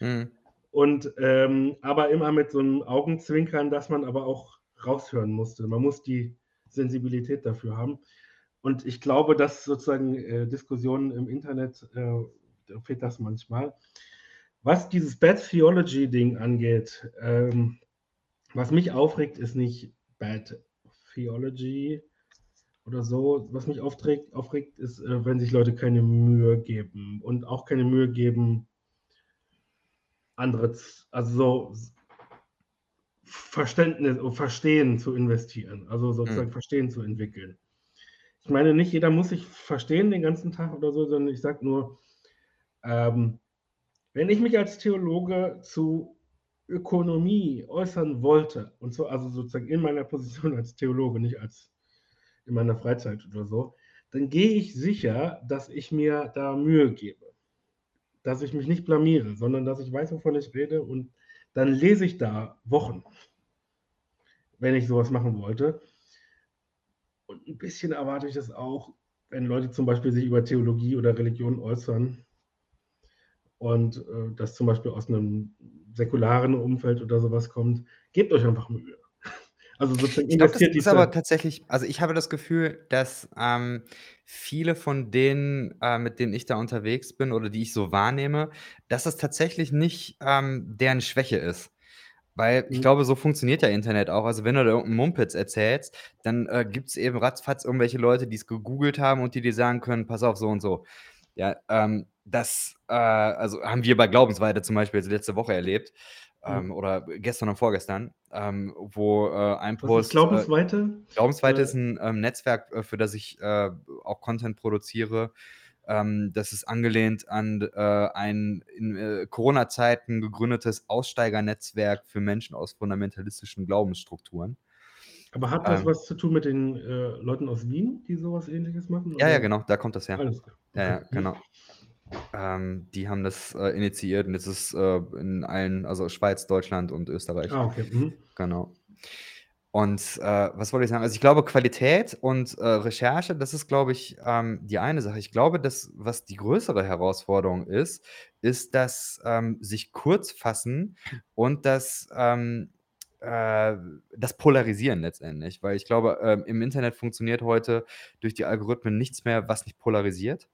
Mhm. Und, ähm, aber immer mit so 'nem Augenzwinkern, dass man aber auch raushören musste. Man muss die Sensibilität dafür haben. Und ich glaube, dass sozusagen, äh, Diskussionen im Internet, äh, fehlt das manchmal. Was dieses Bad Theology Ding angeht, ähm, was mich aufregt, ist nicht Bad Theology oder so. Was mich aufträgt aufregt, ist, äh, wenn sich Leute keine Mühe geben und auch keine Mühe geben andere also so Verständnis und Verstehen zu investieren, also Mhm. sozusagen Verstehen zu entwickeln. Ich meine, nicht jeder muss sich verstehen den ganzen Tag oder so, sondern ich sage nur, ähm, wenn ich mich als Theologe zu Ökonomie äußern wollte und so also sozusagen in meiner Position als Theologe, nicht als in meiner Freizeit oder so, dann gehe ich sicher, dass ich mir da Mühe gebe. Dass ich mich nicht blamiere, sondern dass ich weiß, wovon ich rede und dann lese ich da Wochen wenn ich so was machen wollte. Und 'n bisschen erwarte ich das auch, wenn Leute zum Beispiel sich über Theologie oder Religion äußern und, äh, das zum Beispiel aus 'nem säkularen Umfeld oder so was kommt. Gebt euch einfach Mühe. Also sozusagen Ich glaube, das die ist aber tatsächlich also ich habe das Gefühl, dass, ähm, viele von denen, äh, mit denen ich da unterwegs bin oder die ich so wahrnehme, dass das tatsächlich nicht, ähm, deren Schwäche ist. Weil ich Mhm. glaube, so funktioniert ja Internet auch. Also, wenn du da irgend 'n Mumpitz erzählst, dann, äh, gibt's eben ratzfatz irgendwelche Leute, die's gegoogelt haben und die dir sagen können: „Pass auf, so und so.“ Ja, ähm, das, äh also haben wir bei Glaubensweite zum Beispiel letzte Woche erlebt, ähm, Mhm. oder gestern und vorgestern, ähm, wo, äh, ein Post äh, Glaubensweite? Glaubensweite Äh ist 'n, ähm, Netzwerk, äh, für das ich, äh, auch Content produziere, ähm, das ist angelehnt an äh, ein in äh, Corona-Zeiten gegründetes Aussteigernetzwerk für Menschen aus fundamentalistischen Glaubensstrukturen. Aber hat das Ähm. was zu tun mit den, äh, Leuten aus Wien, die so was Ähnliches machen, Ja, ja, oder? genau, da kommt das her. Alles klar. Ja, ja, genau. Ähm, die haben das, äh, initiiert und jetzt ist, äh, in allen also Schweiz, Deutschland und Österreich. Ah, okay. Mhm. Genau. Und, äh, was wollte ich sagen? Also, ich glaube, Qualität und, äh, Recherche, das ist, glaube ich, ähm, die eine Sache. Ich glaube, das, was die größere Herausforderung ist, ist das, ähm, sich kurz fassen und das, ähm, äh, das Polarisieren letztendlich. Weil ich glaube, ähm, im Internet funktioniert heute durch die Algorithmen nichts mehr, was nicht polarisiert.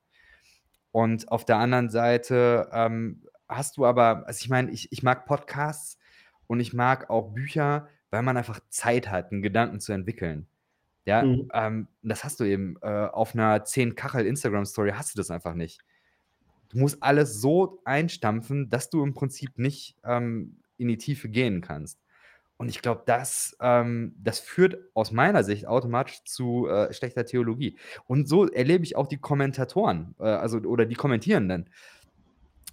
Und auf der anderen Seite, ähm, hast du aber also, ich meine, ich ich mag Podcasts und ich mag auch Bücher, weil man einfach Zeit hat, 'n Gedanken zu entwickeln. Ja, Mhm. ähm, das hast du eben, äh, auf 'ner 10 Kachel Instagram-Story hast du das einfach nicht. Du musst alles so einstampfen, dass du im Prinzip nicht, ähm, in die Tiefe gehen kannst. Und ich glaube, das, ähm das führt aus meiner Sicht automatisch zu, äh, schlechter Theologie. Und so erlebe ich auch die Kommentatoren, äh, also oder die Kommentierenden.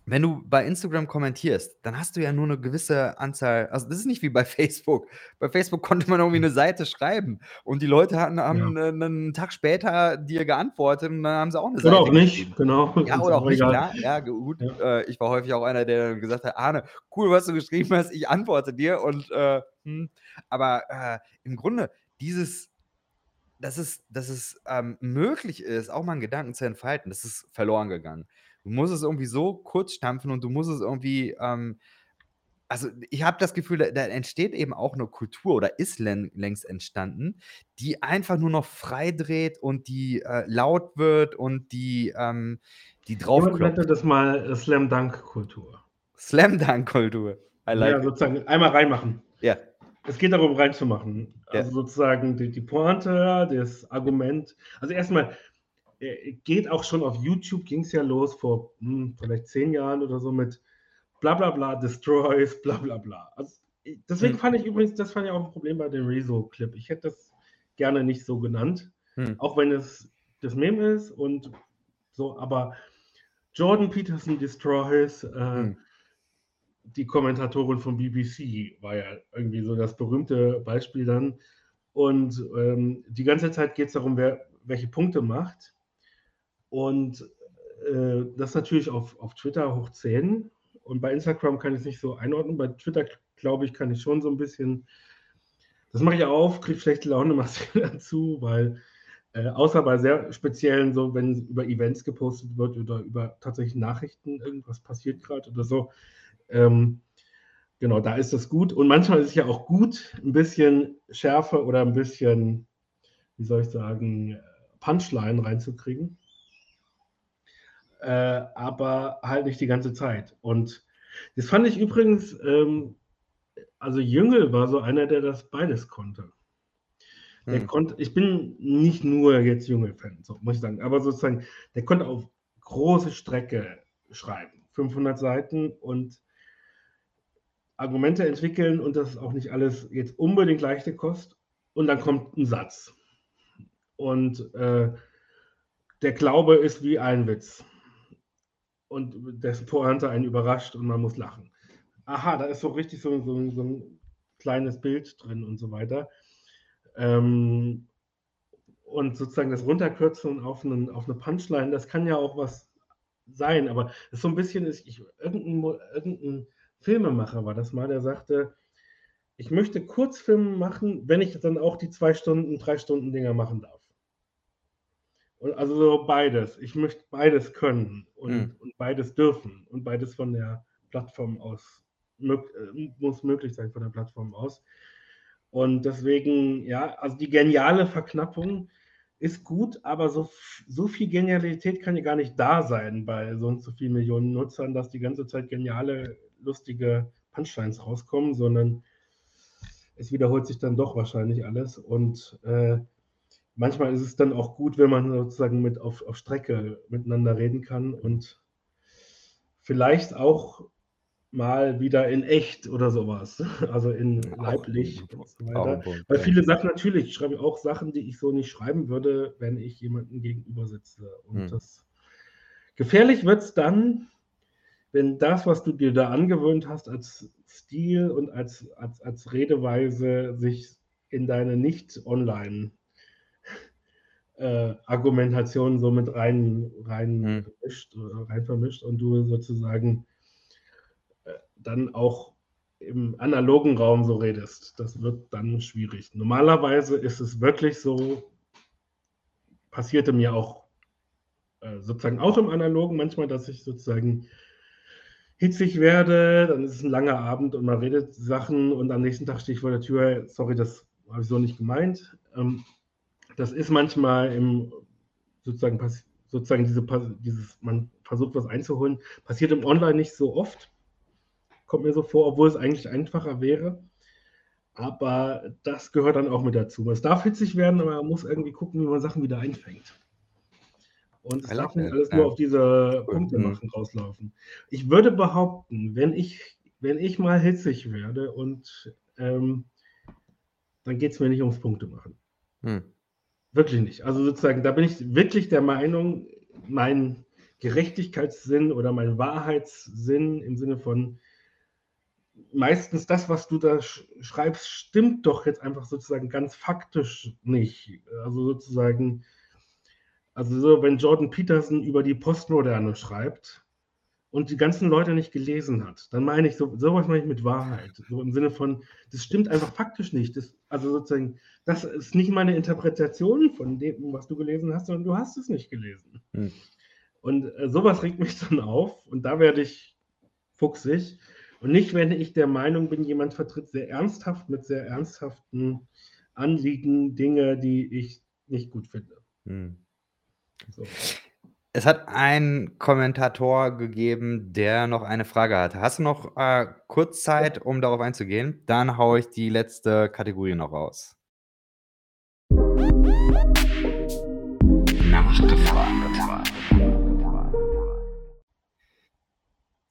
Wenn du bei Instagram kommentierst, dann hast du ja nur 'ne gewisse Anzahl also, das ist nicht wie bei Facebook. Bei Facebook konnte man irgendwie 'ne Seite schreiben und die Leute hatten haben Ja. 'nen 'nen Tag später dir geantwortet und dann haben sie auch 'ne Oder Seite auch nicht, genau. Ja, oder auch nicht, egal. klar. Ja, gut. Ja. Äh, ich war häufig auch einer, der gesagt hat: „Arne, cool, was du geschrieben hast, ich antworte dir“ und, äh, hm aber, äh, im Grunde dieses dass es dass es, ähm, möglich ist, auch mal 'n Gedanken zu entfalten, das ist verloren gegangen. Du musst es irgendwie so kurz stampfen und du musst es irgendwie, ähm also, ich habe das Gefühl, da da entsteht eben auch 'ne Kultur oder ist län längst entstanden, die einfach nur noch frei dreht und die, äh, laut wird und die, ähm die Jemand nannte draufkloppt. das mal, äh, Slam-Dunk-Kultur. Slam-Dunk-Kultur. I Ja, like it. sozusagen einmal reinmachen. Ja. Es geht darum, reinzumachen. Ja. Also, sozusagen die die Pointe, das Argument also, erst mal, äh, geht auch schon auf YouTube ging's ja los vor, hm, vielleicht 10 Jahren oder so mit bla bla bla destroys bla bla bla. Also, i deswegen Mhm. fand ich übrigens das fand ich auch 'n Problem bei dem Rezo-Clip. Ich hätte das gerne nicht so genannt, Mhm. auch wenn es das Meme ist und so, aber Jordan Peterson destroys, äh, Mhm. Die Kommentatorin von BBC war ja irgendwie so das berühmte Beispiel dann. Und, ähm, die ganze Zeit geht's darum, wer welche Punkte macht. Und, äh, das natürlich auf auf Twitter hoch 10 und bei Instagram kann ich's nicht so einordnen. Bei Twitter, glaube ich, kann ich schon so 'n bisschen das mache ich auf, kriege schlechte Laune, mache es wieder zu, weil, äh, außer bei sehr speziellen so, wenn über Events gepostet wird oder über tatsächlich Nachrichten, irgendwas passiert grad oder so, ähm, genau, da ist das gut. Und manchmal ist es ja auch gut, 'n bisschen Schärfe oder 'n bisschen, wie soll ich sagen, Punchline reinzukriegen. Äh, aber halt nicht die ganze Zeit. Und das fand ich übrigens, ähm also, Jüngel war so einer, der das beides konnte. Der Mhm. konnte ich bin nicht nur jetzt Jüngel-Fan, so muss ich sagen, aber sozusagen, der konnte auf große Strecke schreiben, 500 Seiten und Argumente entwickeln und das ist auch nicht alles jetzt unbedingt leichte Kost. Und dann kommt 'n Satz. Und, äh, der Glaube ist wie ein Witz. Und dessen Pointe einen überrascht und man muss lachen. Aha, da ist so richtig so so so 'n kleines Bild drin und so weiter. Ähm, und sozusagen das Runterkürzen auf 'nen auf 'ne Punchline, das kann ja auch was sein, aber das so 'n bisschen ist ich irgend 'n Mo irgend 'n Filmemacher war das mal, der sagte: „Ich möchte Kurzfilme machen, wenn ich dann auch die 2 Stunden, 3 Stunden Dinger machen darf.“ Und also, so beides. Ich möchte beides können und Mhm. und beides dürfen und beides von der Plattform aus mög äh, muss möglich sein von der Plattform aus. Und deswegen, ja, also, die geniale Verknappung ist gut, aber so so viel Genialität kann ja gar nicht da sein bei so und so viel Millionen Nutzern, dass die ganze Zeit geniale, lustige Punchlines rauskommen, sondern es wiederholt sich dann doch wahrscheinlich alles. Und, äh, manchmal ist es dann auch gut, wenn man sozusagen mit auf auf Strecke miteinander reden kann und vielleicht auch mal wieder in echt oder so was, also, in Auch leiblich guter und so auch weiter. Punkt, Weil viele Sachen natürlich, ich schreibe auch Sachen, die ich so nicht schreiben würde, wenn ich jemandem gegenüber sitze. Und Mhm. das Gefährlich wird es dann, wenn das, was du dir da angewöhnt hast als Stil und als, als, als Redeweise, sich in deine nicht-online äh, Argumentation so mit rein, rein, Mhm. vermischt, rein vermischt und du sozusagen äh, dann auch im analogen Raum so redest. Das wird dann schwierig. Normalerweise ist es wirklich so, passierte mir auch äh, sozusagen auch im analogen manchmal, dass ich sozusagen hitzig werde, dann ist es ein langer Abend und man redet Sachen und am nächsten Tag stehe ich vor der Tür, sorry, das habe ich so nicht gemeint. Ähm, das ist manchmal im sozusagen, sozusagen diese, dieses, man versucht was einzuholen, passiert im Online nicht so oft. Kommt mir so vor, obwohl es eigentlich einfacher wäre. Aber das gehört dann auch mit dazu. Es darf hitzig werden, aber man muss irgendwie gucken, wie man Sachen wieder einfängt. Und es darf nicht alles nur auf diese Punkte mhm. machen, rauslaufen. Ich würde behaupten, wenn ich, wenn ich mal hitzig werde und ähm, dann geht es mir nicht ums Punkte machen. Hm. Wirklich nicht. Also sozusagen, da bin ich wirklich der Meinung, mein Gerechtigkeitssinn oder mein Wahrheitssinn im Sinne von meistens das, was du da schreibst, stimmt doch jetzt einfach sozusagen ganz faktisch nicht. Also sozusagen, also so, wenn Jordan Peterson über die Postmoderne schreibt und die ganzen Leute nicht gelesen hat, dann meine ich, so, sowas meine ich mit Wahrheit. So im Sinne von, das stimmt einfach faktisch nicht. Das, also sozusagen, das ist nicht meine Interpretation von dem, was du gelesen hast, sondern du hast es nicht gelesen. Hm. Und äh, sowas regt mich dann auf und da werde ich fuchsig. Und nicht, wenn ich der Meinung bin, jemand vertritt sehr ernsthaft mit sehr ernsthaften Anliegen Dinge, die ich nicht gut finde. Hm. So. Es hat einen Kommentator gegeben, der noch eine Frage hatte. Hast du noch äh, kurz Zeit, um darauf einzugehen? Dann haue ich die letzte Kategorie noch raus.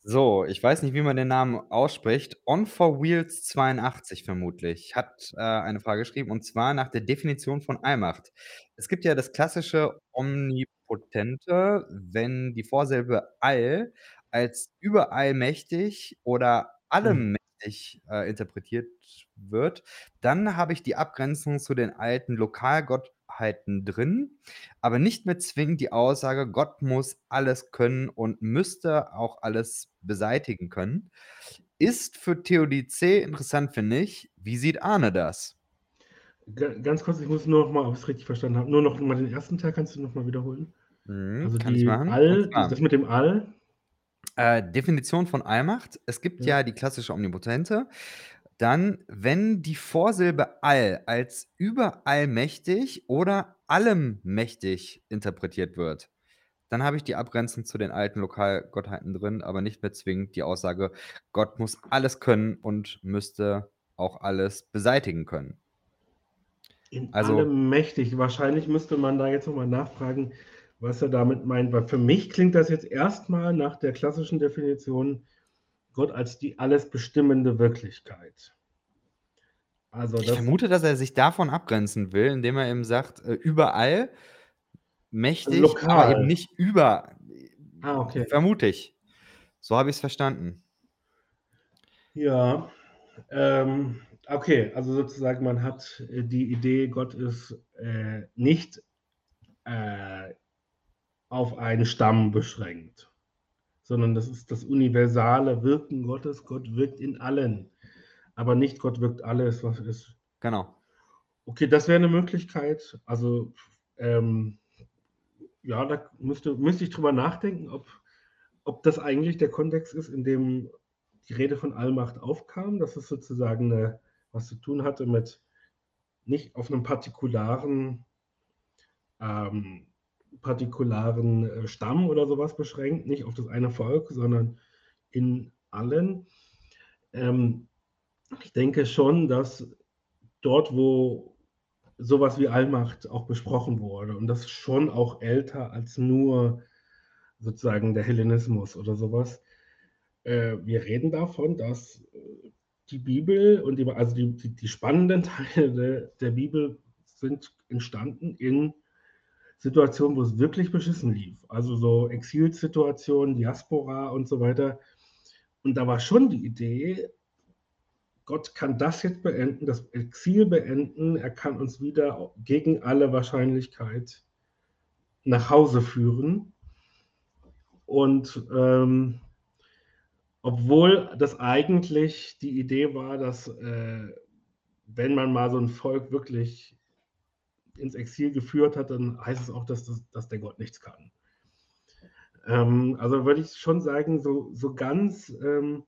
So, ich weiß nicht, wie man den Namen ausspricht. On for Wheels 82 vermutlich hat äh, eine Frage geschrieben und zwar nach der Definition von Allmacht. Es gibt ja das klassische Omnipotente, wenn die Vorsilbe all als überall mächtig oder allem mhm. mächtig äh, interpretiert wird, dann habe ich die Abgrenzung zu den alten Lokalgott Wahrheiten drin, aber nicht mehr zwingend die Aussage, Gott muss alles können und müsste auch alles beseitigen können. Ist für Theodizee interessant, finde ich. Wie sieht Arne das? Ganz kurz, ich muss nur noch mal, ob ich es richtig verstanden habe, nur noch mal den ersten Teil kannst du noch mal wiederholen? Mhm, also kann ich machen. All, das mit dem All. Äh, Definition von Allmacht. Es gibt ja, ja die klassische Omnipotente. Dann, wenn die Vorsilbe all als überallmächtig oder allem mächtig interpretiert wird, dann habe ich die Abgrenzung zu den alten Lokalgottheiten drin, aber nicht mehr zwingend die Aussage, Gott muss alles können und müsste auch alles beseitigen können. In also, allem mächtig. Wahrscheinlich müsste man da jetzt nochmal nachfragen, was er damit meint, weil für mich klingt das jetzt erstmal nach der klassischen Definition Gott als die alles bestimmende Wirklichkeit. Also ich vermute, dass er sich davon abgrenzen will, indem er eben sagt, äh, überall mächtig, lokal. aber eben nicht über. Ah, okay. Vermute ich. So habe ich es verstanden. Ja, ähm, okay, also sozusagen, man hat äh, die Idee, Gott ist äh, nicht äh, auf einen Stamm beschränkt sondern das ist das universale Wirken Gottes. Gott wirkt in allen, aber nicht Gott wirkt alles, was ist. Genau. Okay, das wäre eine Möglichkeit. Also, ähm, ja, da müsste, müsste ich drüber nachdenken, ob, ob das eigentlich der Kontext ist, in dem die Rede von Allmacht aufkam, dass es sozusagen eine, was zu tun hatte mit nicht auf einem partikularen ähm, partikularen äh, Stamm oder sowas beschränkt, nicht auf das eine Volk, sondern in allen. Ähm, ich denke schon, dass dort, wo sowas wie Allmacht auch besprochen wurde, und das schon auch älter als nur sozusagen der Hellenismus oder sowas, äh, wir reden davon, dass äh, die Bibel und die, also die, die, die spannenden Teile der, der Bibel sind entstanden in Situationen, wo es wirklich beschissen lief. Also so Exilsituationen, Diaspora und so weiter. Und da war schon die Idee, Gott kann das jetzt beenden, das Exil beenden. Er kann uns wieder gegen alle Wahrscheinlichkeit nach Hause führen. Und ähm, obwohl das eigentlich die Idee war, dass äh, wenn man mal so ein Volk wirklich ins Exil geführt hat, dann heißt es auch, dass, das, dass der Gott nichts kann. Ähm, also würde ich schon sagen, so, so ganz ähm,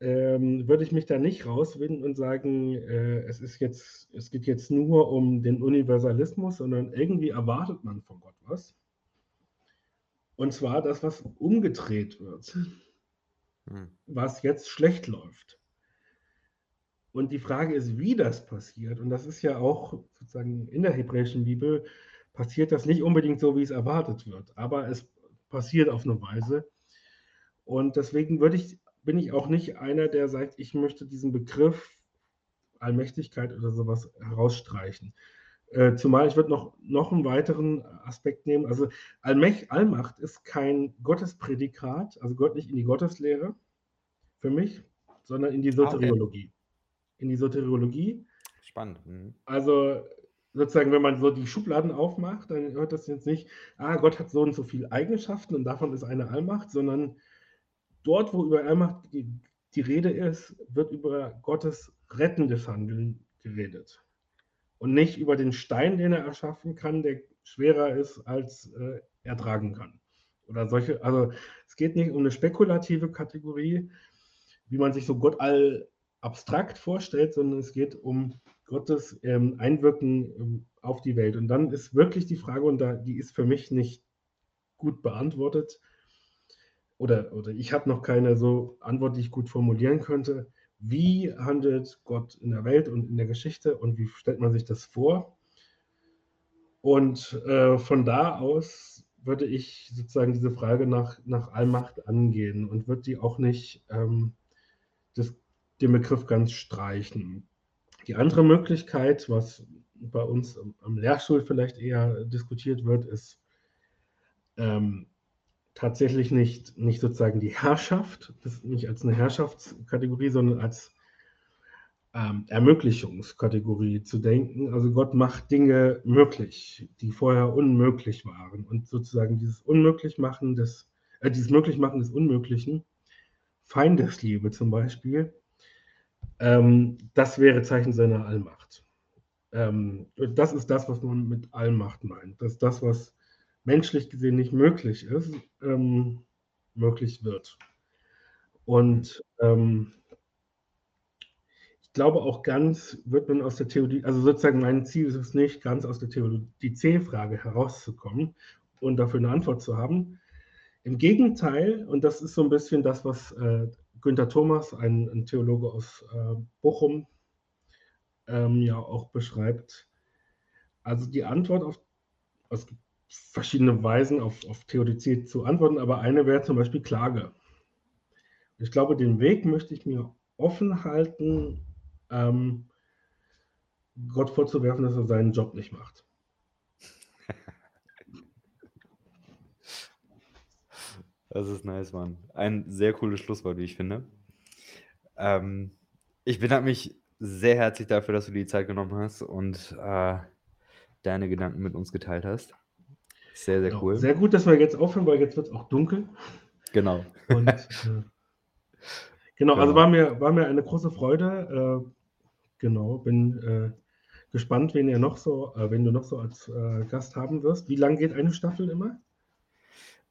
ähm, würde ich mich da nicht rauswinden und sagen, äh, es ist jetzt, es geht jetzt nur um den Universalismus, sondern irgendwie erwartet man von Gott was. Und zwar das, was umgedreht wird, hm. was jetzt schlecht läuft. Und die Frage ist, wie das passiert. Und das ist ja auch sozusagen in der hebräischen Bibel passiert das nicht unbedingt so, wie es erwartet wird, aber es passiert auf eine Weise. Und deswegen würde ich, bin ich auch nicht einer, der sagt, ich möchte diesen Begriff Allmächtigkeit oder sowas herausstreichen. Äh, zumal ich würde noch, noch einen weiteren Aspekt nehmen. Also Allmächt, Allmacht ist kein Gottesprädikat, also Gott nicht in die Gotteslehre für mich, sondern in die Soteriologie. In die Soteriologie. Spannend. Mhm. Also sozusagen, wenn man so die Schubladen aufmacht, dann hört das jetzt nicht, ah, Gott hat so und so viele Eigenschaften und davon ist eine Allmacht, sondern dort, wo über Allmacht die, die Rede ist, wird über Gottes rettendes Handeln geredet. Und nicht über den Stein, den er erschaffen kann, der schwerer ist, als äh, er tragen kann. Oder solche, also es geht nicht um eine spekulative Kategorie, wie man sich so Gott all abstrakt vorstellt, sondern es geht um Gottes ähm, Einwirken ähm, auf die Welt. Und dann ist wirklich die Frage, und da, die ist für mich nicht gut beantwortet, oder, oder ich habe noch keine so Antwort, die ich gut formulieren könnte. Wie handelt Gott in der Welt und in der Geschichte und wie stellt man sich das vor? Und äh, von da aus würde ich sozusagen diese Frage nach, nach Allmacht angehen und würde die auch nicht ähm, das den Begriff ganz streichen. Die andere Möglichkeit, was bei uns am Lehrstuhl vielleicht eher diskutiert wird, ist ähm, tatsächlich nicht, nicht sozusagen die Herrschaft, nicht als eine Herrschaftskategorie, sondern als ähm, Ermöglichungskategorie zu denken. Also Gott macht Dinge möglich, die vorher unmöglich waren. Und sozusagen dieses Unmöglichmachen des, äh, dieses Möglichmachen des Unmöglichen, Feindesliebe zum Beispiel, ähm, das wäre Zeichen seiner Allmacht. Ähm, das ist das, was man mit Allmacht meint. Dass das, was menschlich gesehen nicht möglich ist, ähm, möglich wird. Und ähm, ich glaube auch ganz, wird man aus der Theorie, also sozusagen mein Ziel ist es nicht, ganz aus der C-Frage herauszukommen und dafür eine Antwort zu haben. Im Gegenteil, und das ist so ein bisschen das, was äh, Günter Thomas, ein, ein Theologe aus äh, Bochum, ähm, ja auch beschreibt. Also die Antwort auf, es gibt verschiedene Weisen auf, auf Theodizee zu antworten, aber eine wäre zum Beispiel Klage. Ich glaube, den Weg möchte ich mir offen halten, ähm, Gott vorzuwerfen, dass er seinen Job nicht macht. Das ist nice, Mann. Ein sehr cooles Schlusswort, wie ich finde. Ähm, ich bedanke mich sehr herzlich dafür, dass du die Zeit genommen hast und äh, deine Gedanken mit uns geteilt hast. Sehr, sehr genau. cool. Sehr gut, dass wir jetzt aufhören, weil jetzt wird es auch dunkel. Genau. Und, äh, genau, also genau, war mir, war mir eine große Freude. Äh, genau, bin äh, gespannt, wen ihr noch so, äh, wenn du noch so als äh, Gast haben wirst. Wie lange geht eine Staffel immer?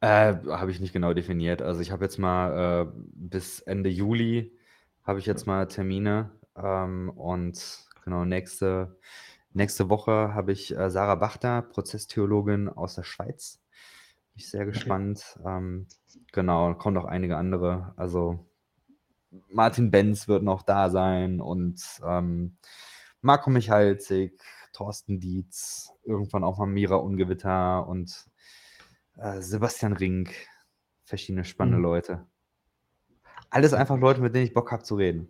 Äh, habe ich nicht genau definiert. Also ich habe jetzt mal äh, bis Ende Juli habe ich jetzt mal Termine ähm, und genau nächste, nächste Woche habe ich äh, Sarah Bachter, Prozesstheologin aus der Schweiz. Bin ich sehr gespannt. Ähm, genau, kommen noch einige andere. Also Martin Benz wird noch da sein und ähm, Marco Michalzig, Thorsten Dietz, irgendwann auch mal Mira Ungewitter und äh, Sebastian Rink, verschiedene spannende mhm. Leute. Alles einfach Leute, mit denen ich Bock habe zu reden.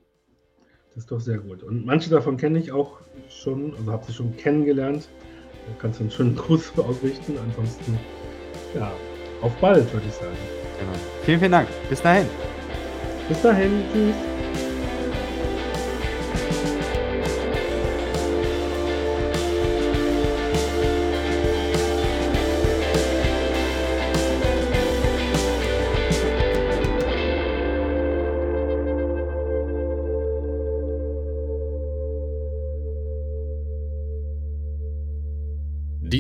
Das ist doch sehr gut. Und manche davon kenne ich auch schon, also habe sie schon kennengelernt. kannst du einen schönen Gruß ausrichten. Ansonsten, ja, auf bald, würde ich sagen. Genau. Vielen, vielen Dank. Bis dahin. Bis dahin. Tschüss.